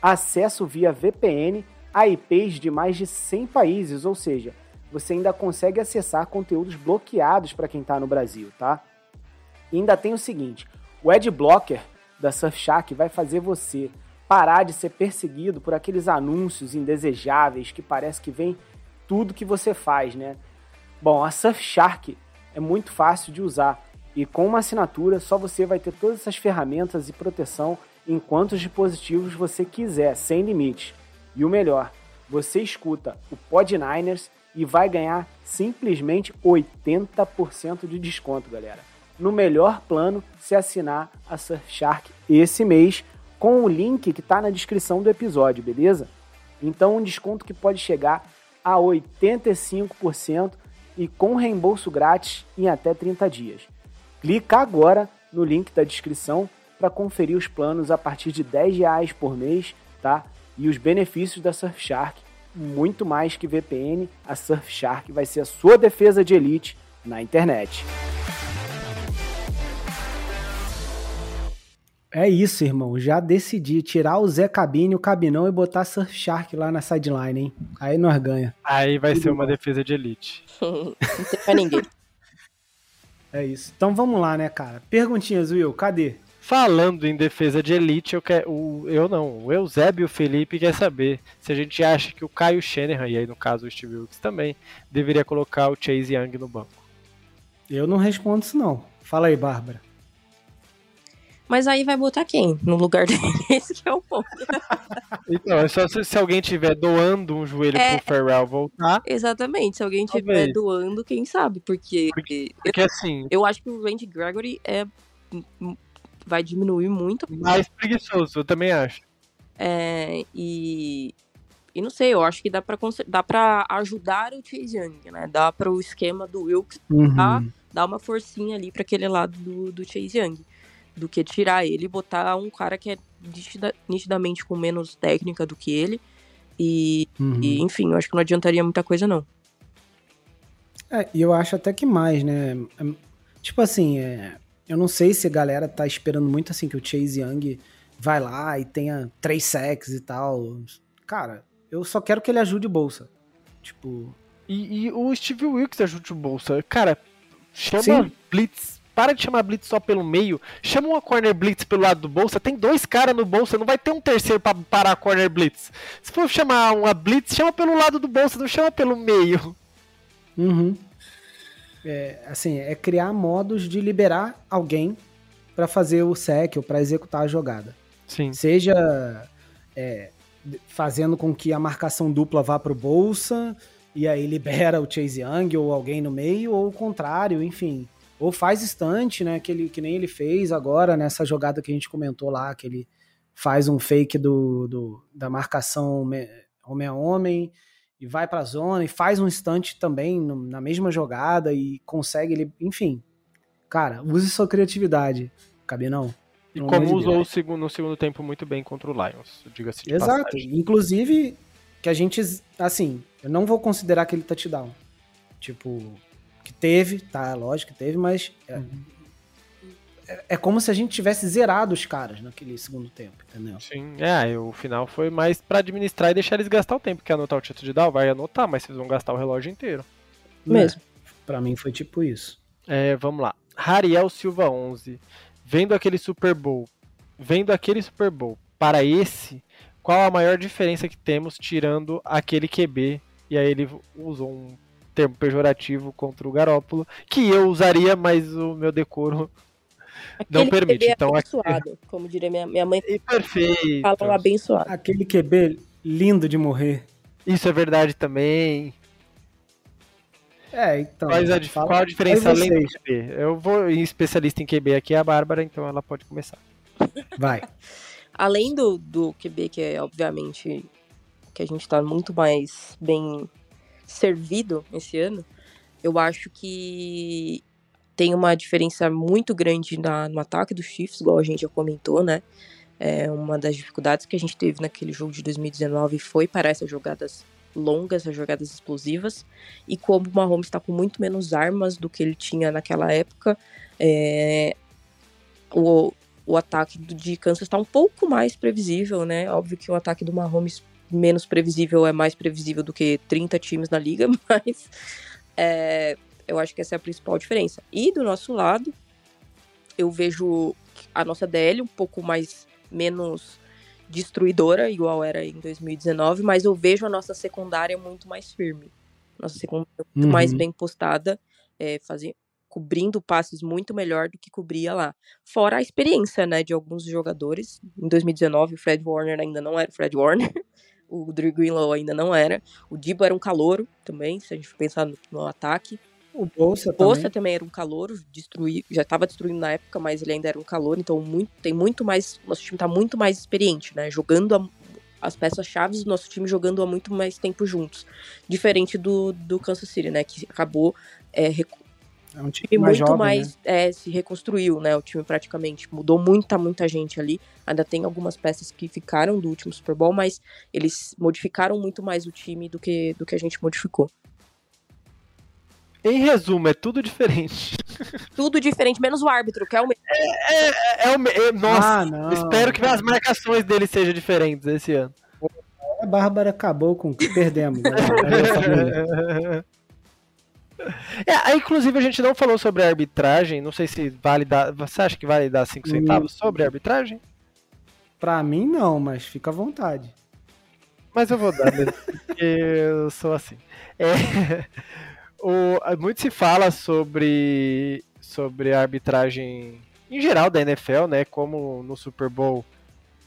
acesso via VPN a IPs de mais de 100 países, ou seja, você ainda consegue acessar conteúdos bloqueados para quem está no Brasil, tá? E ainda tem o seguinte, o Adblocker da Surfshark vai fazer você parar de ser perseguido por aqueles anúncios indesejáveis que parece que vem tudo que você faz, né? Bom, a Surfshark é muito fácil de usar e com uma assinatura só você vai ter todas essas ferramentas e proteção em quantos dispositivos você quiser, sem limite. E o melhor, você escuta o Pod Niners e vai ganhar simplesmente 80% de desconto, galera. No melhor plano, se assinar a Surfshark esse mês com o link que está na descrição do episódio, beleza? Então um desconto que pode chegar a 85% e com reembolso grátis em até 30 dias. Clica agora no link da descrição para conferir os planos a partir de 10 reais por mês, tá? E os benefícios da Surfshark, muito mais que VPN, a Surfshark vai ser a sua defesa de elite na internet. É isso, irmão. Já decidi tirar o Zé Cabine, o Cabinão e botar Surfshark lá na sideline, hein? Aí nós ganha. Aí vai Tudo ser uma bom. defesa de elite. [laughs] não tem pra ninguém. É isso. Então vamos lá, né, cara? Perguntinhas, Will, cadê? Falando em defesa de elite, eu quero. O, eu não, o Eusébio e o Felipe quer saber se a gente acha que o Caio Shanahan, e aí no caso o Steve Wilkes também, deveria colocar o Chase Young no banco. Eu não respondo isso, não. Fala aí, Bárbara. Mas aí vai botar quem no lugar [laughs] dele? Esse que é o ponto. [laughs] Então, é só se, se alguém tiver doando um joelho É. pro Ferrell voltar, Exatamente. Se alguém estiver Talvez. doando, quem sabe? Porque, eu, porque assim, eu acho que o Randy Gregory é, vai diminuir muito. mais preguiçoso, eu também acho. É, e, e não sei, eu acho que dá pra, dá pra ajudar o Chase Young, né? Dá para o esquema do Wilkes Uhum. Ah. dar uma forcinha ali pra aquele lado do, do Chase Young. Do que tirar ele e botar um cara que é nitida- nitidamente com menos técnica do que ele. E, Uhum. e, enfim, eu acho que não adiantaria muita coisa, não. É, e eu acho até que mais, né? É, Tipo assim, é, eu não sei se a galera tá esperando muito assim que o Chase Young vai lá e tenha três sacks e tal. Cara, eu só quero que ele ajude o Bolsa. Tipo. E, e o Steve Wilkes ajude o Bolsa. Cara, chama Sim. Blitz. Para de chamar Blitz só pelo meio. Chama uma corner Blitz pelo lado do Bolsa. Tem dois caras no Bolsa. Não vai ter um terceiro pra parar a corner Blitz. Se for chamar uma Blitz, chama pelo lado do Bolsa. Não chama pelo meio. Uhum. É, assim, é criar modos de liberar alguém pra fazer o sec ou pra executar a jogada. Sim. Seja é, fazendo com que a marcação dupla vá pro Bolsa e aí libera o Chase Young ou alguém no meio, ou o contrário, enfim. Ou faz estante, né? Que, ele, que nem ele fez agora nessa jogada que a gente comentou lá, que ele faz um fake do, do- da marcação me- homem a homem e vai pra zona e faz um instante também no- na mesma jogada e consegue ele, enfim. Cara, use sua criatividade, Cabinão. E como usou o segundo, no segundo tempo muito bem contra o Lions, diga-se de Exato. passagem. Inclusive, que a gente, assim, eu não vou considerar aquele touchdown. Tipo, que teve, tá? Lógico que teve, mas é, é, é como se a gente tivesse zerado os caras naquele segundo tempo, entendeu? Sim, é, o final foi mais pra administrar e deixar eles gastar o tempo, que anotar o título de down, vai anotar, mas vocês vão gastar o relógio inteiro. Mesmo. Pra mim foi tipo isso. É, vamos lá. Rariel Silva 11. Vendo aquele Super Bowl, vendo aquele Super Bowl para esse, qual a maior diferença que temos tirando aquele QB? E aí ele usou um termo pejorativo contra o Garópolo, que eu usaria, mas o meu decoro Não Aquele permite, bebê então aqui- abençoado, como diria minha, minha mãe, é perfeito. fala um abençoado. Aquele QB lindo de morrer. Isso é verdade também. É, então. Qual a, fala- qual a diferença além do. QB? Eu vou em especialista em QB aqui, é a Bárbara, então ela pode começar. Vai. [laughs] Além do, do QB, que é obviamente que a gente tá muito mais bem servido esse ano, eu acho que tem uma diferença muito grande na, no ataque dos Chiefs, igual a gente já comentou, né? É, uma das dificuldades que a gente teve naquele jogo de 2019 foi parar essas jogadas longas, essas jogadas explosivas, e como o Mahomes está com muito menos armas do que ele tinha naquela época, é, o, o ataque de Kansas está um pouco mais previsível, né? Óbvio que o ataque do Mahomes menos previsível é mais previsível do que 30 times na liga, [laughs] mas é, eu acho que essa é a principal diferença. E do nosso lado, eu vejo a nossa DL um pouco mais menos destruidora, igual era em 2019, mas eu vejo a nossa secundária muito mais firme. Nossa secundária muito Uhum. mais bem postada, é, cobrindo passes muito melhor do que cobria lá. Fora a experiência, né, de alguns jogadores. Em 2019, o Fred Warner ainda não era o Fred Warner. [laughs] O Drew Greenlaw ainda não era. O Dibo era um calouro também, se a gente pensar no, no ataque. O Bolsa Bolsa também. também era um calouro, destruí, já estava destruindo na época, mas ele ainda era um calouro, então muito, tem muito mais. Nosso time tá muito mais experiente, né? Jogando a- as peças-chave do nosso time jogando há muito mais tempo juntos. Diferente do, do Kansas City, né? Que acabou é, É um time mais muito jovem, mais né? é, se reconstruiu, né? O time praticamente mudou muita, muita gente ali. Ainda tem algumas peças que ficaram do último Super Bowl, mas eles modificaram muito mais o time do que, do que a gente modificou. Em resumo, é tudo diferente. Tudo diferente, menos o árbitro, que é o mesmo. É, é o me- é- nossa, Ah, não. espero que as marcações dele sejam diferentes esse ano. A Bárbara acabou com. Perdemos. né? É, inclusive, a gente não falou sobre a arbitragem. Não sei se vale dar. Você acha que vale dar 5 centavos sobre a arbitragem? pra mim, não, mas fica à vontade. Mas eu vou dar mesmo, porque eu sou assim. É, o- muito se fala sobre, sobre a arbitragem em geral da NFL, né? Como no Super Bowl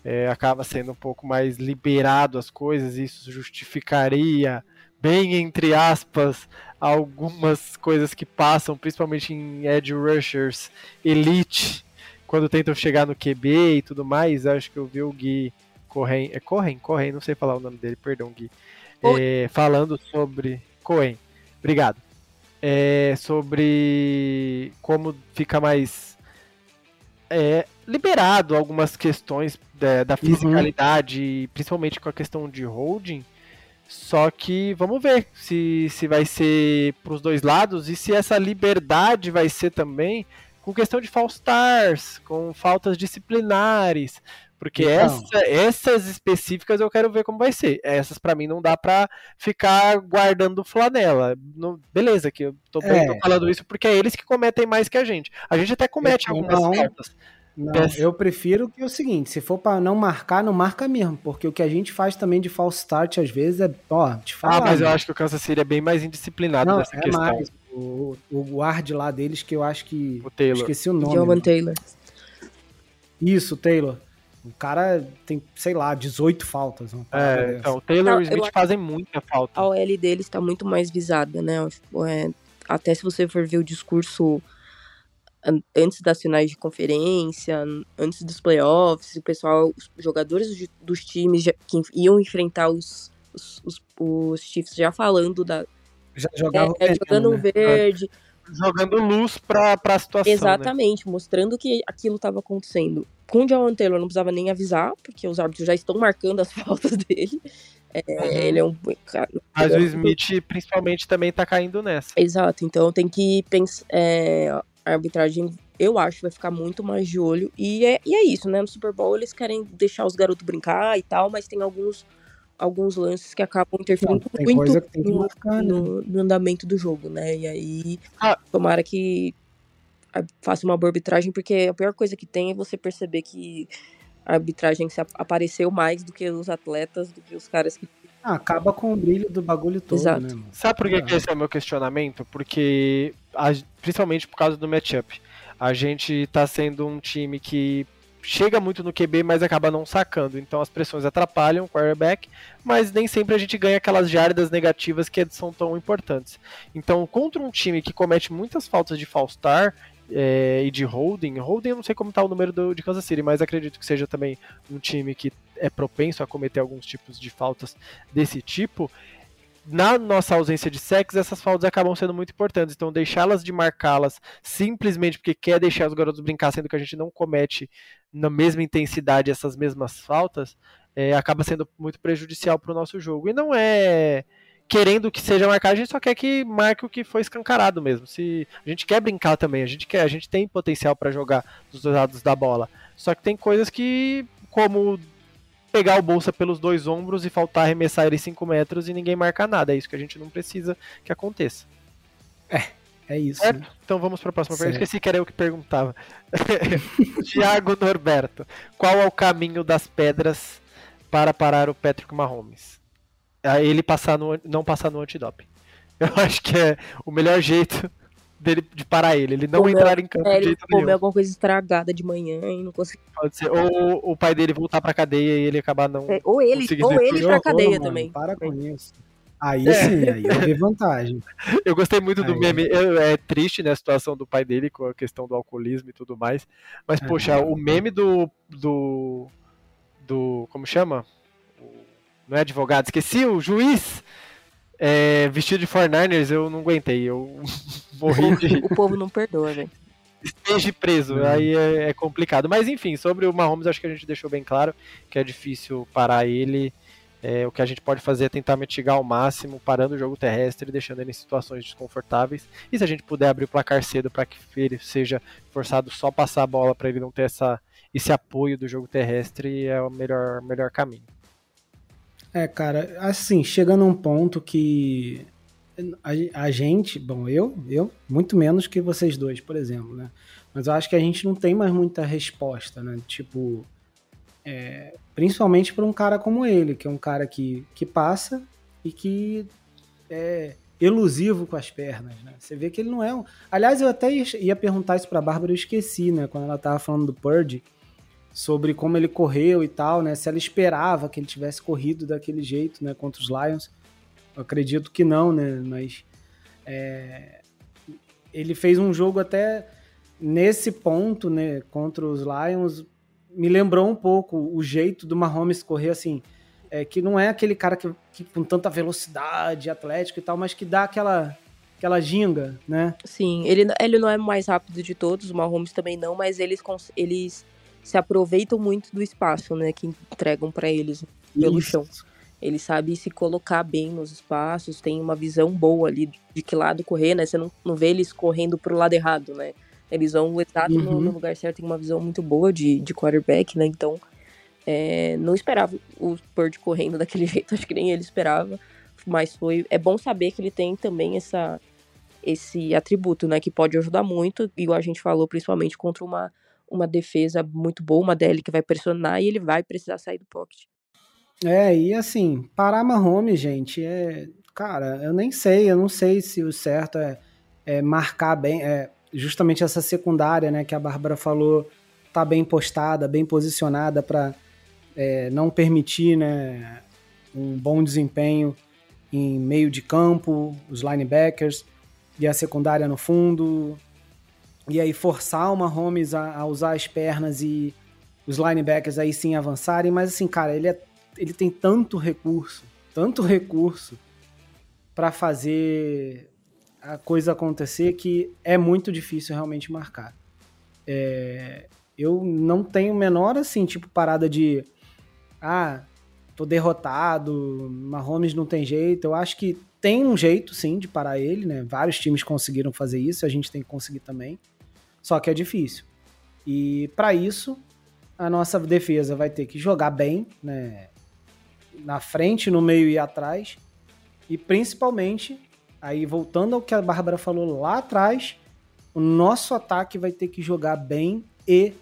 é, acaba sendo um pouco mais liberado as coisas, isso justificaria, bem entre aspas, algumas coisas que passam, principalmente em edge rushers elite, quando tentam chegar no QB e tudo mais. Acho que eu vi o Gui Corren, é Corren, Corren, não sei falar o nome dele, perdão, Gui. É, falando sobre Cohen. Obrigado. É, sobre como fica mais é, liberado algumas questões da, da fisicalidade, principalmente com a questão de holding. Só que vamos ver se, se vai ser para os dois lados e se essa liberdade vai ser também com questão de false stars, com faltas disciplinares. Porque Então. essa- essas específicas eu quero ver como vai ser. Essas pra mim não dá pra ficar guardando flanela. Não- beleza, que eu tô, É. tô falando isso porque é eles que cometem mais que a gente. A gente até comete Eu- algumas não. faltas. Não, eu prefiro que é o seguinte, se for pra não marcar, não marca mesmo, porque o que a gente faz também de false start às vezes é, ó, te falar. Ah, mas eu acho que o Kansas City é bem mais indisciplinado não, nessa é questão. mais o, o guard lá deles que eu acho que O Taylor. esqueci o nome. Taylor. Isso, Taylor. O cara tem, sei lá, 18 faltas. É, então, o Taylor Não, e o Smith fazem muita falta. A OL deles tá muito mais visada, né? É, até se você for ver o discurso an- antes das finais de conferência, an- antes dos playoffs, o pessoal, os jogadores dos times que iam enfrentar os, os, os, os Chiefs já falando da. Já É, jogava é, jogando um né? verde, Jogando luz pra, pra situação. né? Exatamente, mostrando que aquilo estava acontecendo. Com o Jawan Taylor não precisava nem avisar, porque os árbitros já estão marcando as [laughs] faltas dele. É, Uhum. Ele é um. cara, Mas o Smith, principalmente, também tá caindo nessa. Exato, então tem que pensar. a arbitragem, eu acho, vai ficar muito mais de olho. E é, e é isso, né? No Super Bowl eles querem deixar os garotos brincar e tal, mas tem alguns, alguns lances que acabam interferindo muito no, né? no, no andamento do jogo, né? E aí, Ah. tomara que faça uma boa arbitragem, porque a pior coisa que tem é você perceber que a arbitragem se ap- apareceu mais do que os atletas, do que os caras que. Ah, acaba com o brilho do bagulho todo, Exato. né, mano? Sabe por que, Ah. que esse é o meu questionamento? Porque, principalmente por causa do matchup, a gente tá sendo um time que chega muito no QB, mas acaba não sacando. Então as pressões atrapalham o quarterback, mas nem sempre a gente ganha aquelas jardas negativas que são tão importantes. Então, contra um time que comete muitas faltas de false start é, e de holding, holding eu não sei como tá o número do, de Kansas City, mas acredito que seja também um time que é propenso a cometer alguns tipos de faltas desse tipo na nossa ausência de sexo, essas faltas acabam sendo muito importantes. Então, deixá-las de marcá-las simplesmente porque quer deixar os garotos brincar, sendo que a gente não comete na mesma intensidade essas mesmas faltas, é, acaba sendo muito prejudicial para o nosso jogo. E não é querendo que seja marcado, a gente só quer que marque o que foi escancarado mesmo. Se a gente quer brincar também, a gente quer, a gente tem potencial para jogar dos dois lados da bola. Só que tem coisas que, como pegar o bolsa pelos dois ombros e faltar arremessar ele 5 metros e ninguém marcar nada. É isso que a gente não precisa que aconteça. É isso. Certo? né? Então vamos para a próxima pergunta. Esqueci que era eu que perguntava. [laughs] Tiago Norberto, qual é o caminho das pedras para parar o Patrick Mahomes? A ele passar no, não passar no antidoping. [laughs] Eu acho que é o melhor jeito dele de parar ele. Ele não Comer- entrar em campo É, de ele jeito comer nenhum. alguma coisa estragada de manhã e não conseguir. Pode ser. Ou o pai dele voltar pra cadeia e ele acabar não. É, Ou ele, ou ele Que pra cadeia mano, também. Para com isso. Aí É. sim, aí eu vi vantagem. [laughs] Eu gostei muito do Aí. meme. Eu- é triste, né, a situação do pai dele com a questão do alcoolismo e tudo mais. Mas, É. poxa, o meme do. do. do. como chama? Não é advogado, esqueci, o juiz é, vestido de 49ers, eu não aguentei. Eu [laughs] morri de. O povo não perdoa, velho. esteja preso, Hum. aí é, é complicado. Mas enfim, sobre o Mahomes, acho que a gente deixou bem claro que é difícil parar ele. É, o que a gente pode fazer é tentar mitigar ao máximo, parando o jogo terrestre, deixando ele em situações desconfortáveis. E se a gente puder abrir o placar cedo para que ele seja forçado só passar a bola para ele não ter essa, esse apoio do jogo terrestre, é o melhor, melhor caminho. É, cara, assim, chega num ponto que a, a gente, bom, eu, eu, muito menos que vocês dois, por exemplo, né? Mas eu acho que a gente não tem mais muita resposta, né? Tipo, é, principalmente para um cara como ele, que é um cara que, que passa e que é elusivo com as pernas, né? Você vê que ele não é um... Aliás, eu até ia, perguntar isso pra Bárbara, eu esqueci, né? Quando ela tava falando do Purdy, sobre como ele correu e tal, né? Se ela esperava que ele tivesse corrido daquele jeito, né? Contra os Lions. Eu acredito que não, né? Mas é, ele fez um jogo até nesse ponto, né? Contra os Lions, me lembrou um pouco o jeito do Mahomes correr assim. É, que não é aquele cara que, que com tanta velocidade, atlético e tal, mas que dá aquela aquela ginga, né? Sim, ele, ele não é mais rápido de todos, o Mahomes também não, mas eles, eles se aproveitam muito do espaço, né? Que entregam pra eles pelo Isso. chão. Ele sabe se colocar bem nos espaços, tem uma visão boa ali de que lado correr, né? Você não, não vê eles correndo pro lado errado, né? Eles vão exato no, Uhum. no lugar certo, tem uma visão muito boa de, de quarterback, né? Então, É, não esperava o Purdy correndo daquele [laughs] jeito, acho que nem ele esperava. Mas foi. É bom saber que ele tem também essa, esse atributo, né? Que pode ajudar muito, igual a gente falou, principalmente contra uma, uma defesa muito boa, uma DL que vai pressionar e ele vai precisar sair do pocket. É, e assim, parar Mahomes, gente, é. Cara, eu nem sei, eu não sei se o certo é, é marcar bem. É, justamente essa secundária, né, que a Bárbara falou, tá bem postada, bem posicionada para é, não permitir, né, um bom desempenho em meio de campo, os linebackers e a secundária no fundo, e aí forçar o Mahomes a, a usar as pernas e os linebackers aí sim avançarem, mas assim, cara, ele, é, ele tem tanto recurso, tanto recurso para fazer a coisa acontecer que é muito difícil realmente marcar. É, eu não tenho menor, assim, tipo, parada de ah, tô derrotado, Mahomes não tem jeito. Eu acho que tem um jeito, sim, de parar ele, né? Vários times conseguiram fazer isso, a gente tem que conseguir também. Só que é difícil. E para isso, a nossa defesa vai ter que jogar bem, né? Na frente, no meio e atrás. E principalmente, aí voltando ao que a Bárbara falou lá atrás, o nosso ataque vai ter que jogar bem e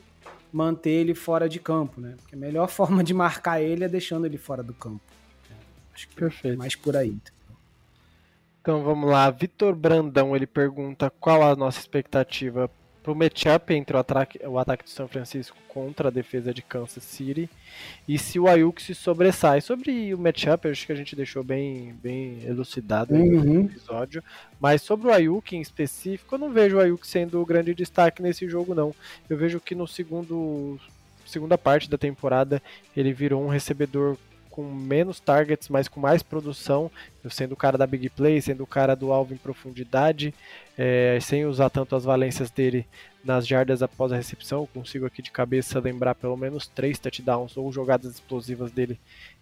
manter ele fora de campo, né? Porque a melhor [laughs] forma de marcar ele é deixando ele fora do campo. É, acho que Perfeito. mais por aí. Então vamos lá, Vitor Brandão ele pergunta qual a nossa expectativa para o matchup entre o ataque, o ataque de São Francisco contra a defesa de Kansas City e se o Ayuk se sobressai. Sobre o matchup, acho que a gente deixou bem, bem elucidado uhum. no episódio, mas sobre o Ayuk em específico, eu não vejo o Ayuk sendo o grande destaque nesse jogo, não. Eu vejo que no segundo segunda parte da temporada ele virou um recebedor com menos targets, mas com mais produção, sendo o cara da big play, sendo o cara do alvo em profundidade, é, sem usar tanto as valências dele nas jardas após a recepção. Eu consigo aqui de cabeça lembrar pelo menos três touchdowns ou jogadas explosivas dele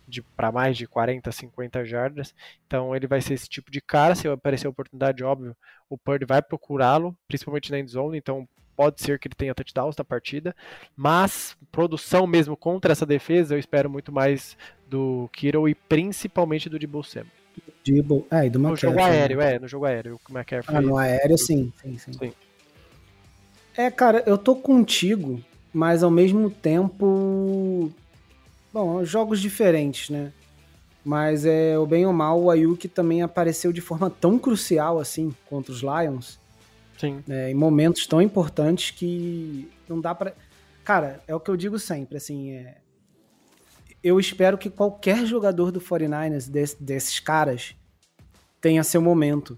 de para mais de 40, 50 jardas. Então ele vai ser esse tipo de cara. Se aparecer a oportunidade, óbvio, o Purdy vai procurá-lo, principalmente na endzone. Então pode ser que ele tenha touchdowns na partida, mas produção mesmo contra essa defesa, eu espero muito mais do Kittle e principalmente do Debo Samuel. Debo, é, e do No jogo aéreo, é, no jogo aéreo, o McCaffrey. Ah, no aéreo sim, sim, sim, sim. É, cara, eu tô contigo, mas ao mesmo tempo, bom, jogos diferentes, né? Mas é o bem ou mal, o Ayuk também apareceu de forma tão crucial assim contra os Lions Sim. Né, em momentos tão importantes que não dá para. Cara, é o que eu digo sempre, assim, é... eu espero que qualquer jogador do 49ers, desse, desses caras, tenha seu momento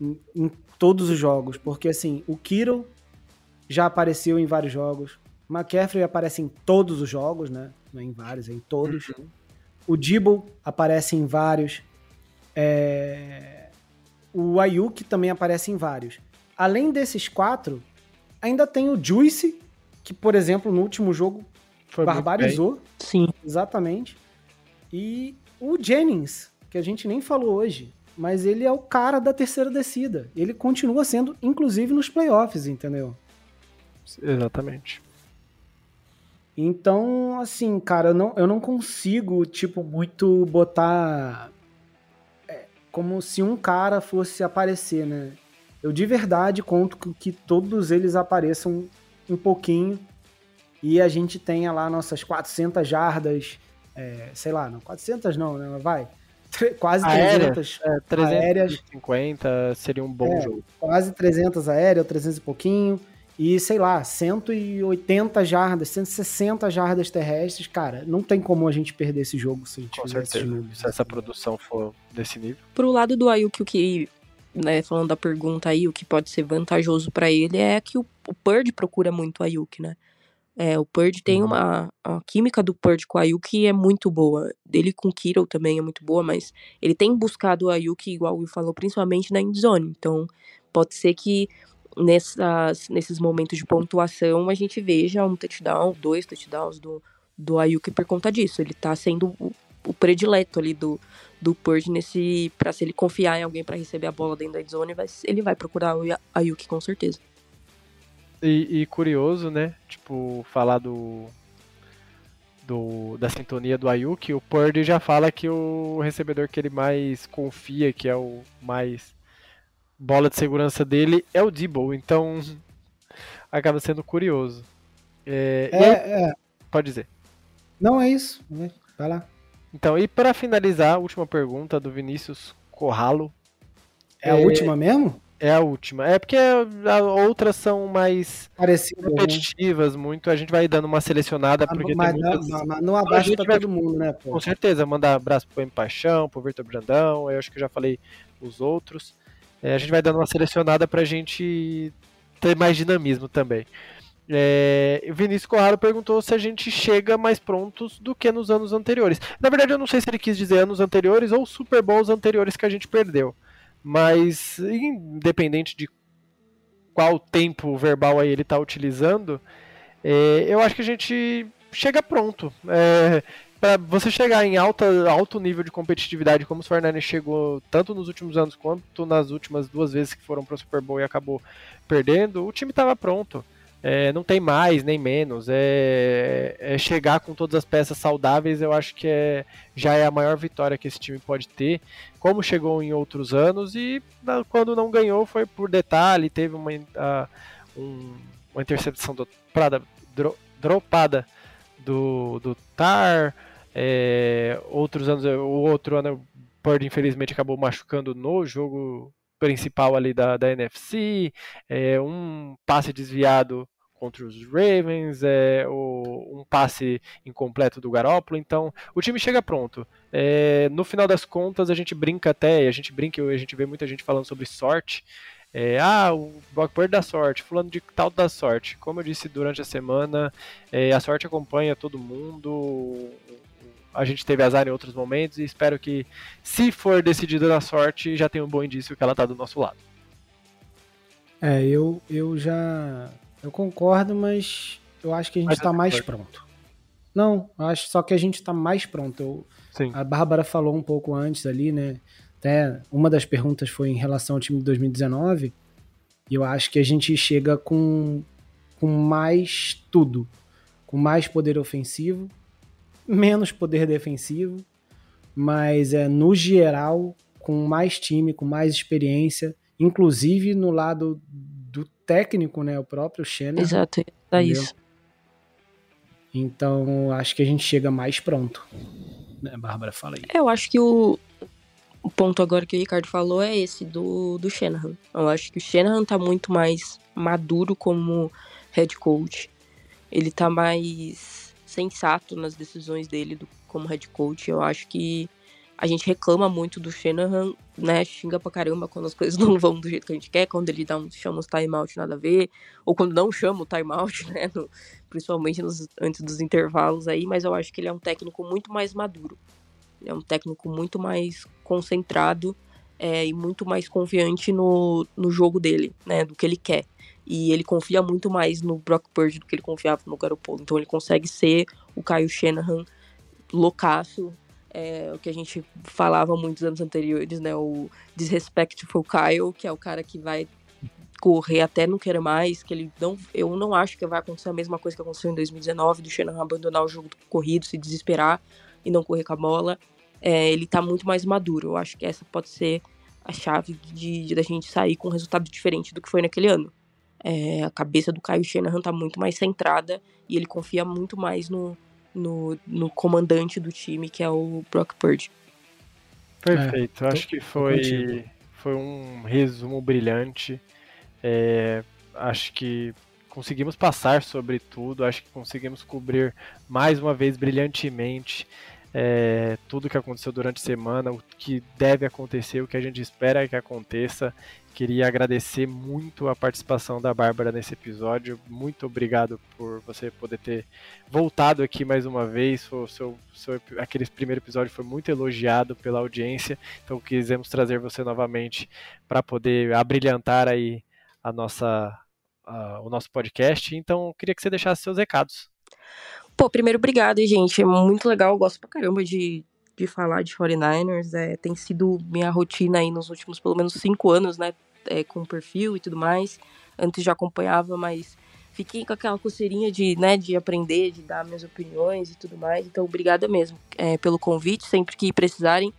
em, em, todos os jogos, porque assim, o Kiro já apareceu em vários jogos, o McCaffrey aparece em todos os jogos, né? Não é em vários, é em todos. Uhum. O Dibble aparece em vários. É... O Ayuk também aparece em vários. Além desses quatro, ainda tem o Juice, que, por exemplo, no último jogo Foi barbarizou. Sim. Exatamente. E o Jennings, que a gente nem falou hoje, mas ele é o cara da terceira descida. Ele continua sendo, inclusive, nos playoffs, entendeu? Exatamente. Então, assim, cara, eu não, eu não consigo, tipo, muito botar é, como se um cara fosse aparecer, né? Eu de verdade conto que todos eles apareçam um pouquinho e a gente tenha lá nossas 400 jardas, é, sei lá, não 400 não, né, vai, quase Aérea, 300 é, 350 aéreas. seria um bom é, jogo. Quase 300 aéreas, 300 e pouquinho, e sei lá, 180 jardas, 160 jardas terrestres, cara, não tem como a gente perder esse jogo se a gente Com certeza, se essa produção for desse nível. Pro lado do Ayuk, o que né, falando da pergunta aí, o que pode ser vantajoso para ele é que o, o Purdy procura muito o Ayuk, né? É, o Purdy tem uhum. uma. A química do Purdy com o Ayuk é muito boa. Dele com o Kittle também é muito boa, mas ele tem buscado o Ayuk, igual o Will falou, principalmente na endzone. Então, pode ser que nessas, nesses momentos de pontuação a gente veja um touchdown, dois touchdowns do, do Ayuk por conta disso. Ele tá sendo o, o predileto ali do, do Purge nesse. para se ele confiar em alguém para receber a bola dentro da zone, vai, ele vai procurar o Ayuki com certeza. E, e, curioso, né? Tipo, falar do. do, da sintonia do Ayuki, o Purdy já fala que o recebedor que ele mais confia, que é o mais bola de segurança dele, é o Debo. Então [laughs] acaba sendo curioso. É, É, aí, é. pode dizer. Não é isso. né? Vai lá. Então, e para finalizar, a última pergunta do Vinícius Corralo. É a É, última mesmo? É a última. É porque as outras são mais Parecido. Né? repetitivas, muito. A gente vai dando uma selecionada, porque Mas, não, mas- não abaixo gente pra vai- todo mundo, né, pô? Com certeza, mandar abraço pro M Paixão, pro Vitor Brandão, eu acho que eu já falei os outros. É, a gente vai dando uma selecionada pra gente ter mais dinamismo também. É, Vinícius Corrado perguntou se a gente chega mais prontos do que nos anos anteriores. Na verdade, eu não sei se ele quis dizer anos anteriores ou Super Bowls anteriores que a gente perdeu. Mas, independente de qual tempo verbal aí ele está utilizando, é, eu acho que a gente chega pronto. É, para você chegar em alta, alto nível de competitividade, como o 49 chegou tanto nos últimos anos quanto nas últimas duas vezes que foram para o Super Bowl e acabou perdendo, o time estava pronto. É, não tem mais nem menos. É, é chegar com todas as peças saudáveis, eu acho que é, já é a maior vitória que esse time pode ter. Como chegou em outros anos e quando não ganhou foi por detalhe, teve uma, ah, um- uma interceptação do, prada, dro- dropada do, do Tar. é, outros anos, o outro ano o Purdy infelizmente acabou machucando no jogo principal ali da, da NFC. é, um passe desviado contra os Ravens, é, o- um passe incompleto do Garoppolo. Então, o time chega pronto. É, no final das contas, a gente brinca até, a gente brinca, a gente vê muita gente falando sobre sorte. É, ah, o Brock dá sorte, fulano de tal dá sorte. Como eu disse durante a semana, é, a sorte acompanha todo mundo. A gente teve azar em outros momentos e espero que, se for decidida na sorte, já tenha um bom indício que ela tá do nosso lado. É, eu, eu já. Eu concordo, mas eu acho que a gente tá eu mais pronto. Não, eu acho só que a gente tá mais pronto. Eu- Sim. a Bárbara falou um pouco antes ali, né? Até uma das perguntas foi em relação ao time de 2019. E eu acho que a gente chega com, com mais tudo. Com mais poder ofensivo, menos poder defensivo, mas é no geral com mais time, com mais experiência, inclusive no lado do técnico, né? O próprio Shannon. Exato, é Entendeu? isso. Então acho que a gente chega mais pronto. Né, Bárbara, fala aí. Eu acho que o, o ponto agora que o Ricardo falou é esse do, do Shanahan. Eu acho que o Shanahan tá muito mais maduro como head coach. Ele tá mais sensato nas decisões dele do, como head coach. Eu acho que a gente reclama muito do Shanahan, né? Xinga pra caramba quando as coisas [laughs] não vão do jeito que a gente quer, quando ele dá um, chama uns timeout nada a ver, ou quando não chama o timeout, [laughs] né? no- principalmente nos- antes dos intervalos aí, mas eu acho que ele é um técnico muito mais maduro. Ele é um técnico muito mais concentrado é, e muito mais confiante no, no jogo dele, né? Do que ele quer. E ele confia muito mais no Brock Purdy do que ele confiava no Garoppolo. Então ele consegue ser o Kyle Shanahan loucaço, é, o que a gente falava muitos anos anteriores, né? O Disrespectful Kyle, que é o cara que vai correr até não querer mais, que ele não, eu não acho que vai acontecer a mesma coisa que aconteceu em 2019, do Shanahan abandonar o jogo corrido, se desesperar e não correr com a bola. É, ele tá muito mais maduro. Eu acho que essa pode ser a chave de da gente sair com um resultado diferente do que foi naquele ano. É, a cabeça do Kyle Shanahan tá muito mais centrada e ele confia muito mais no, no, no comandante do time, que é o Brock Purdy. Perfeito, acho que foi, contigo. foi um resumo brilhante. É, acho que conseguimos passar sobre tudo, acho que conseguimos cobrir mais uma vez brilhantemente é, tudo que aconteceu durante a semana, o que deve acontecer, o que a gente espera que aconteça. Queria agradecer muito a participação da Bárbara nesse episódio. Muito obrigado por você poder ter voltado aqui mais uma vez. O seu, seu, aquele primeiro episódio foi muito elogiado pela audiência, então quisemos trazer você novamente para poder abrilhantar aí a nossa, a- o nosso podcast. Então, queria que você deixasse seus recados. Pô, primeiro, obrigado, gente. É muito legal. Eu gosto pra caramba de, de falar de 49ers. É, tem sido minha rotina aí nos últimos pelo menos cinco anos, né? É, com o perfil e tudo mais. Antes já acompanhava, mas fiquei com aquela coceirinha de, né, de aprender, de dar minhas opiniões e tudo mais. Então, obrigada mesmo é, pelo convite. Sempre que precisarem,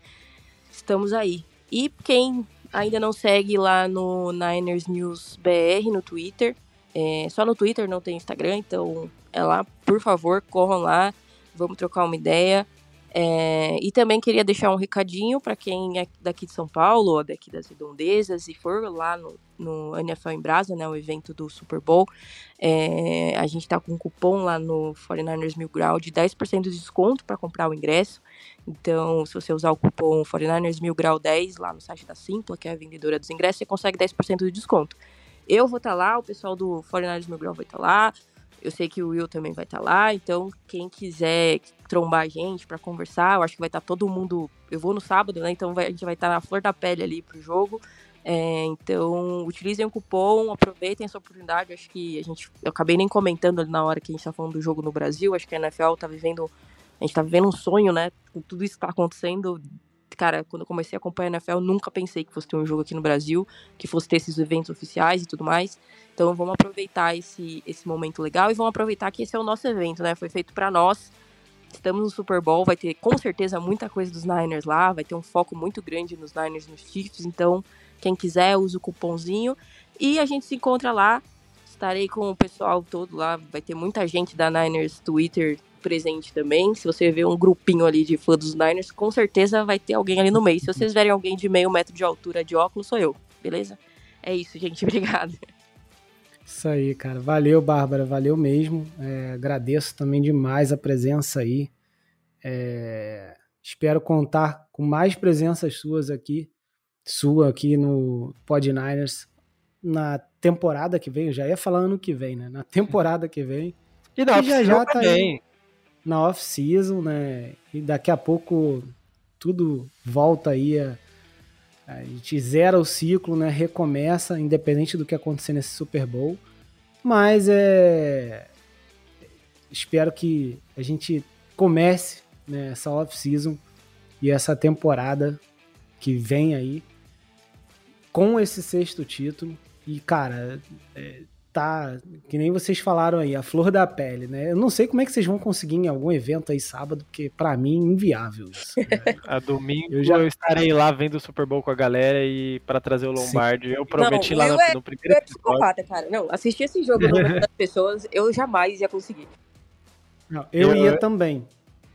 estamos aí. E quem ainda não segue lá no Niners News BR no Twitter, é, só no Twitter, não tem Instagram, então é lá, por favor, corram lá, vamos trocar uma ideia. É, e também queria deixar um recadinho para quem é daqui de São Paulo ou daqui das redondezas e for lá no, no NFL em Brasa, né, o evento do Super Bowl. É, a gente está com um cupom lá no 49ers Mil Grau de 10% de desconto para comprar o ingresso. Então, se você usar o cupom 49ers Mil Grau 10 lá no site da Simpla, que é a vendedora dos ingressos, você consegue 10% de desconto. Eu vou estar tá lá, o pessoal do 49ers Mil Grau vai estar tá lá, eu sei que o Will também vai estar tá lá, então quem quiser trombar a gente para conversar, eu acho que vai estar tá todo mundo. Eu vou no sábado, né? Então vai, a gente vai estar tá na flor da pele ali pro jogo. É, então, utilizem o cupom, aproveitem essa oportunidade. Acho que a gente. Eu acabei nem comentando ali na hora que a gente tá falando do jogo no Brasil. Acho que a NFL tá vivendo. A gente tá vivendo um sonho, né? Com tudo isso que tá acontecendo cara, quando eu comecei a acompanhar a NFL, nunca pensei que fosse ter um jogo aqui no Brasil, que fosse ter esses eventos oficiais e tudo mais. Então vamos aproveitar esse, esse momento legal e vamos aproveitar que esse é o nosso evento, né? Foi feito para nós. Estamos no Super Bowl, vai ter com certeza muita coisa dos Niners lá, vai ter um foco muito grande nos Niners, nos Chiefs, então quem quiser usa o cupomzinho e a gente se encontra lá. Estarei com o pessoal todo lá, vai ter muita gente da Niners Twitter presente também. Se você ver um grupinho ali de fã dos Niners, com certeza vai ter alguém ali no meio. Se vocês verem alguém de meio metro de altura de óculos, sou eu, beleza? É isso, gente. [laughs] Obrigada. Isso aí, cara. Valeu, Bárbara. Valeu mesmo. É, agradeço também demais a presença aí. É, espero contar com mais presenças suas aqui, sua aqui no Pod Niners na temporada que vem. Eu já ia falar ano que vem, né? Na temporada que vem. E, já já tá aí na off-season, né? E daqui a pouco tudo volta aí a, a gente zera o ciclo, né? Recomeça, independente do que acontecer nesse Super Bowl. Mas é. Espero que a gente comece né, essa off-season e essa temporada que vem aí com esse sexto título. E, cara, é, tá, que nem vocês falaram aí, a flor da pele, né? Eu não sei como é que vocês vão conseguir em algum evento aí sábado, porque para mim é inviável isso. Né? [laughs] a domingo eu, já... eu estarei lá vendo o Super Bowl com a galera e para trazer o Lombardi. Sim. Eu prometi não, lá no, é, no primeiro é psicopata, cara. Não, assistir esse jogo das pessoas, eu jamais ia conseguir. Não, eu, eu ia também.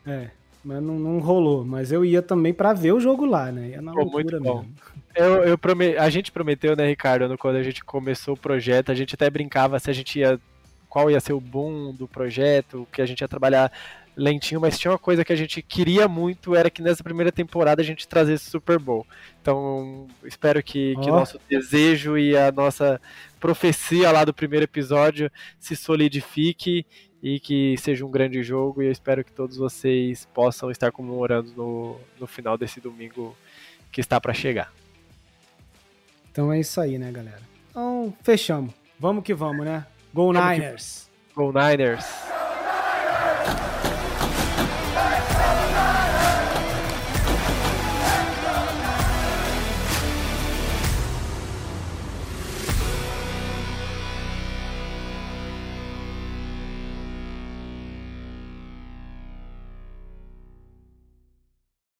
É, mas não, não rolou. Mas eu ia também para ver o jogo lá, né? Ia na Pô, loucura mesmo. Eu, eu. A gente prometeu, né, Ricardo, quando a gente começou o projeto, a gente até brincava se a gente ia. Qual ia ser o boom do projeto, que a gente ia trabalhar lentinho, mas tinha uma coisa que a gente queria muito, era que nessa primeira temporada a gente trazesse Super Bowl. Então, espero que, oh. que nosso desejo e a nossa profecia lá do primeiro episódio se solidifique e que seja um grande jogo. E eu espero que todos vocês possam estar comemorando no, no final desse domingo que está para chegar. Então é isso aí, né, galera? Então, fechamos. Vamos que vamos, né? Go vamos Niners! Que... Go Niners!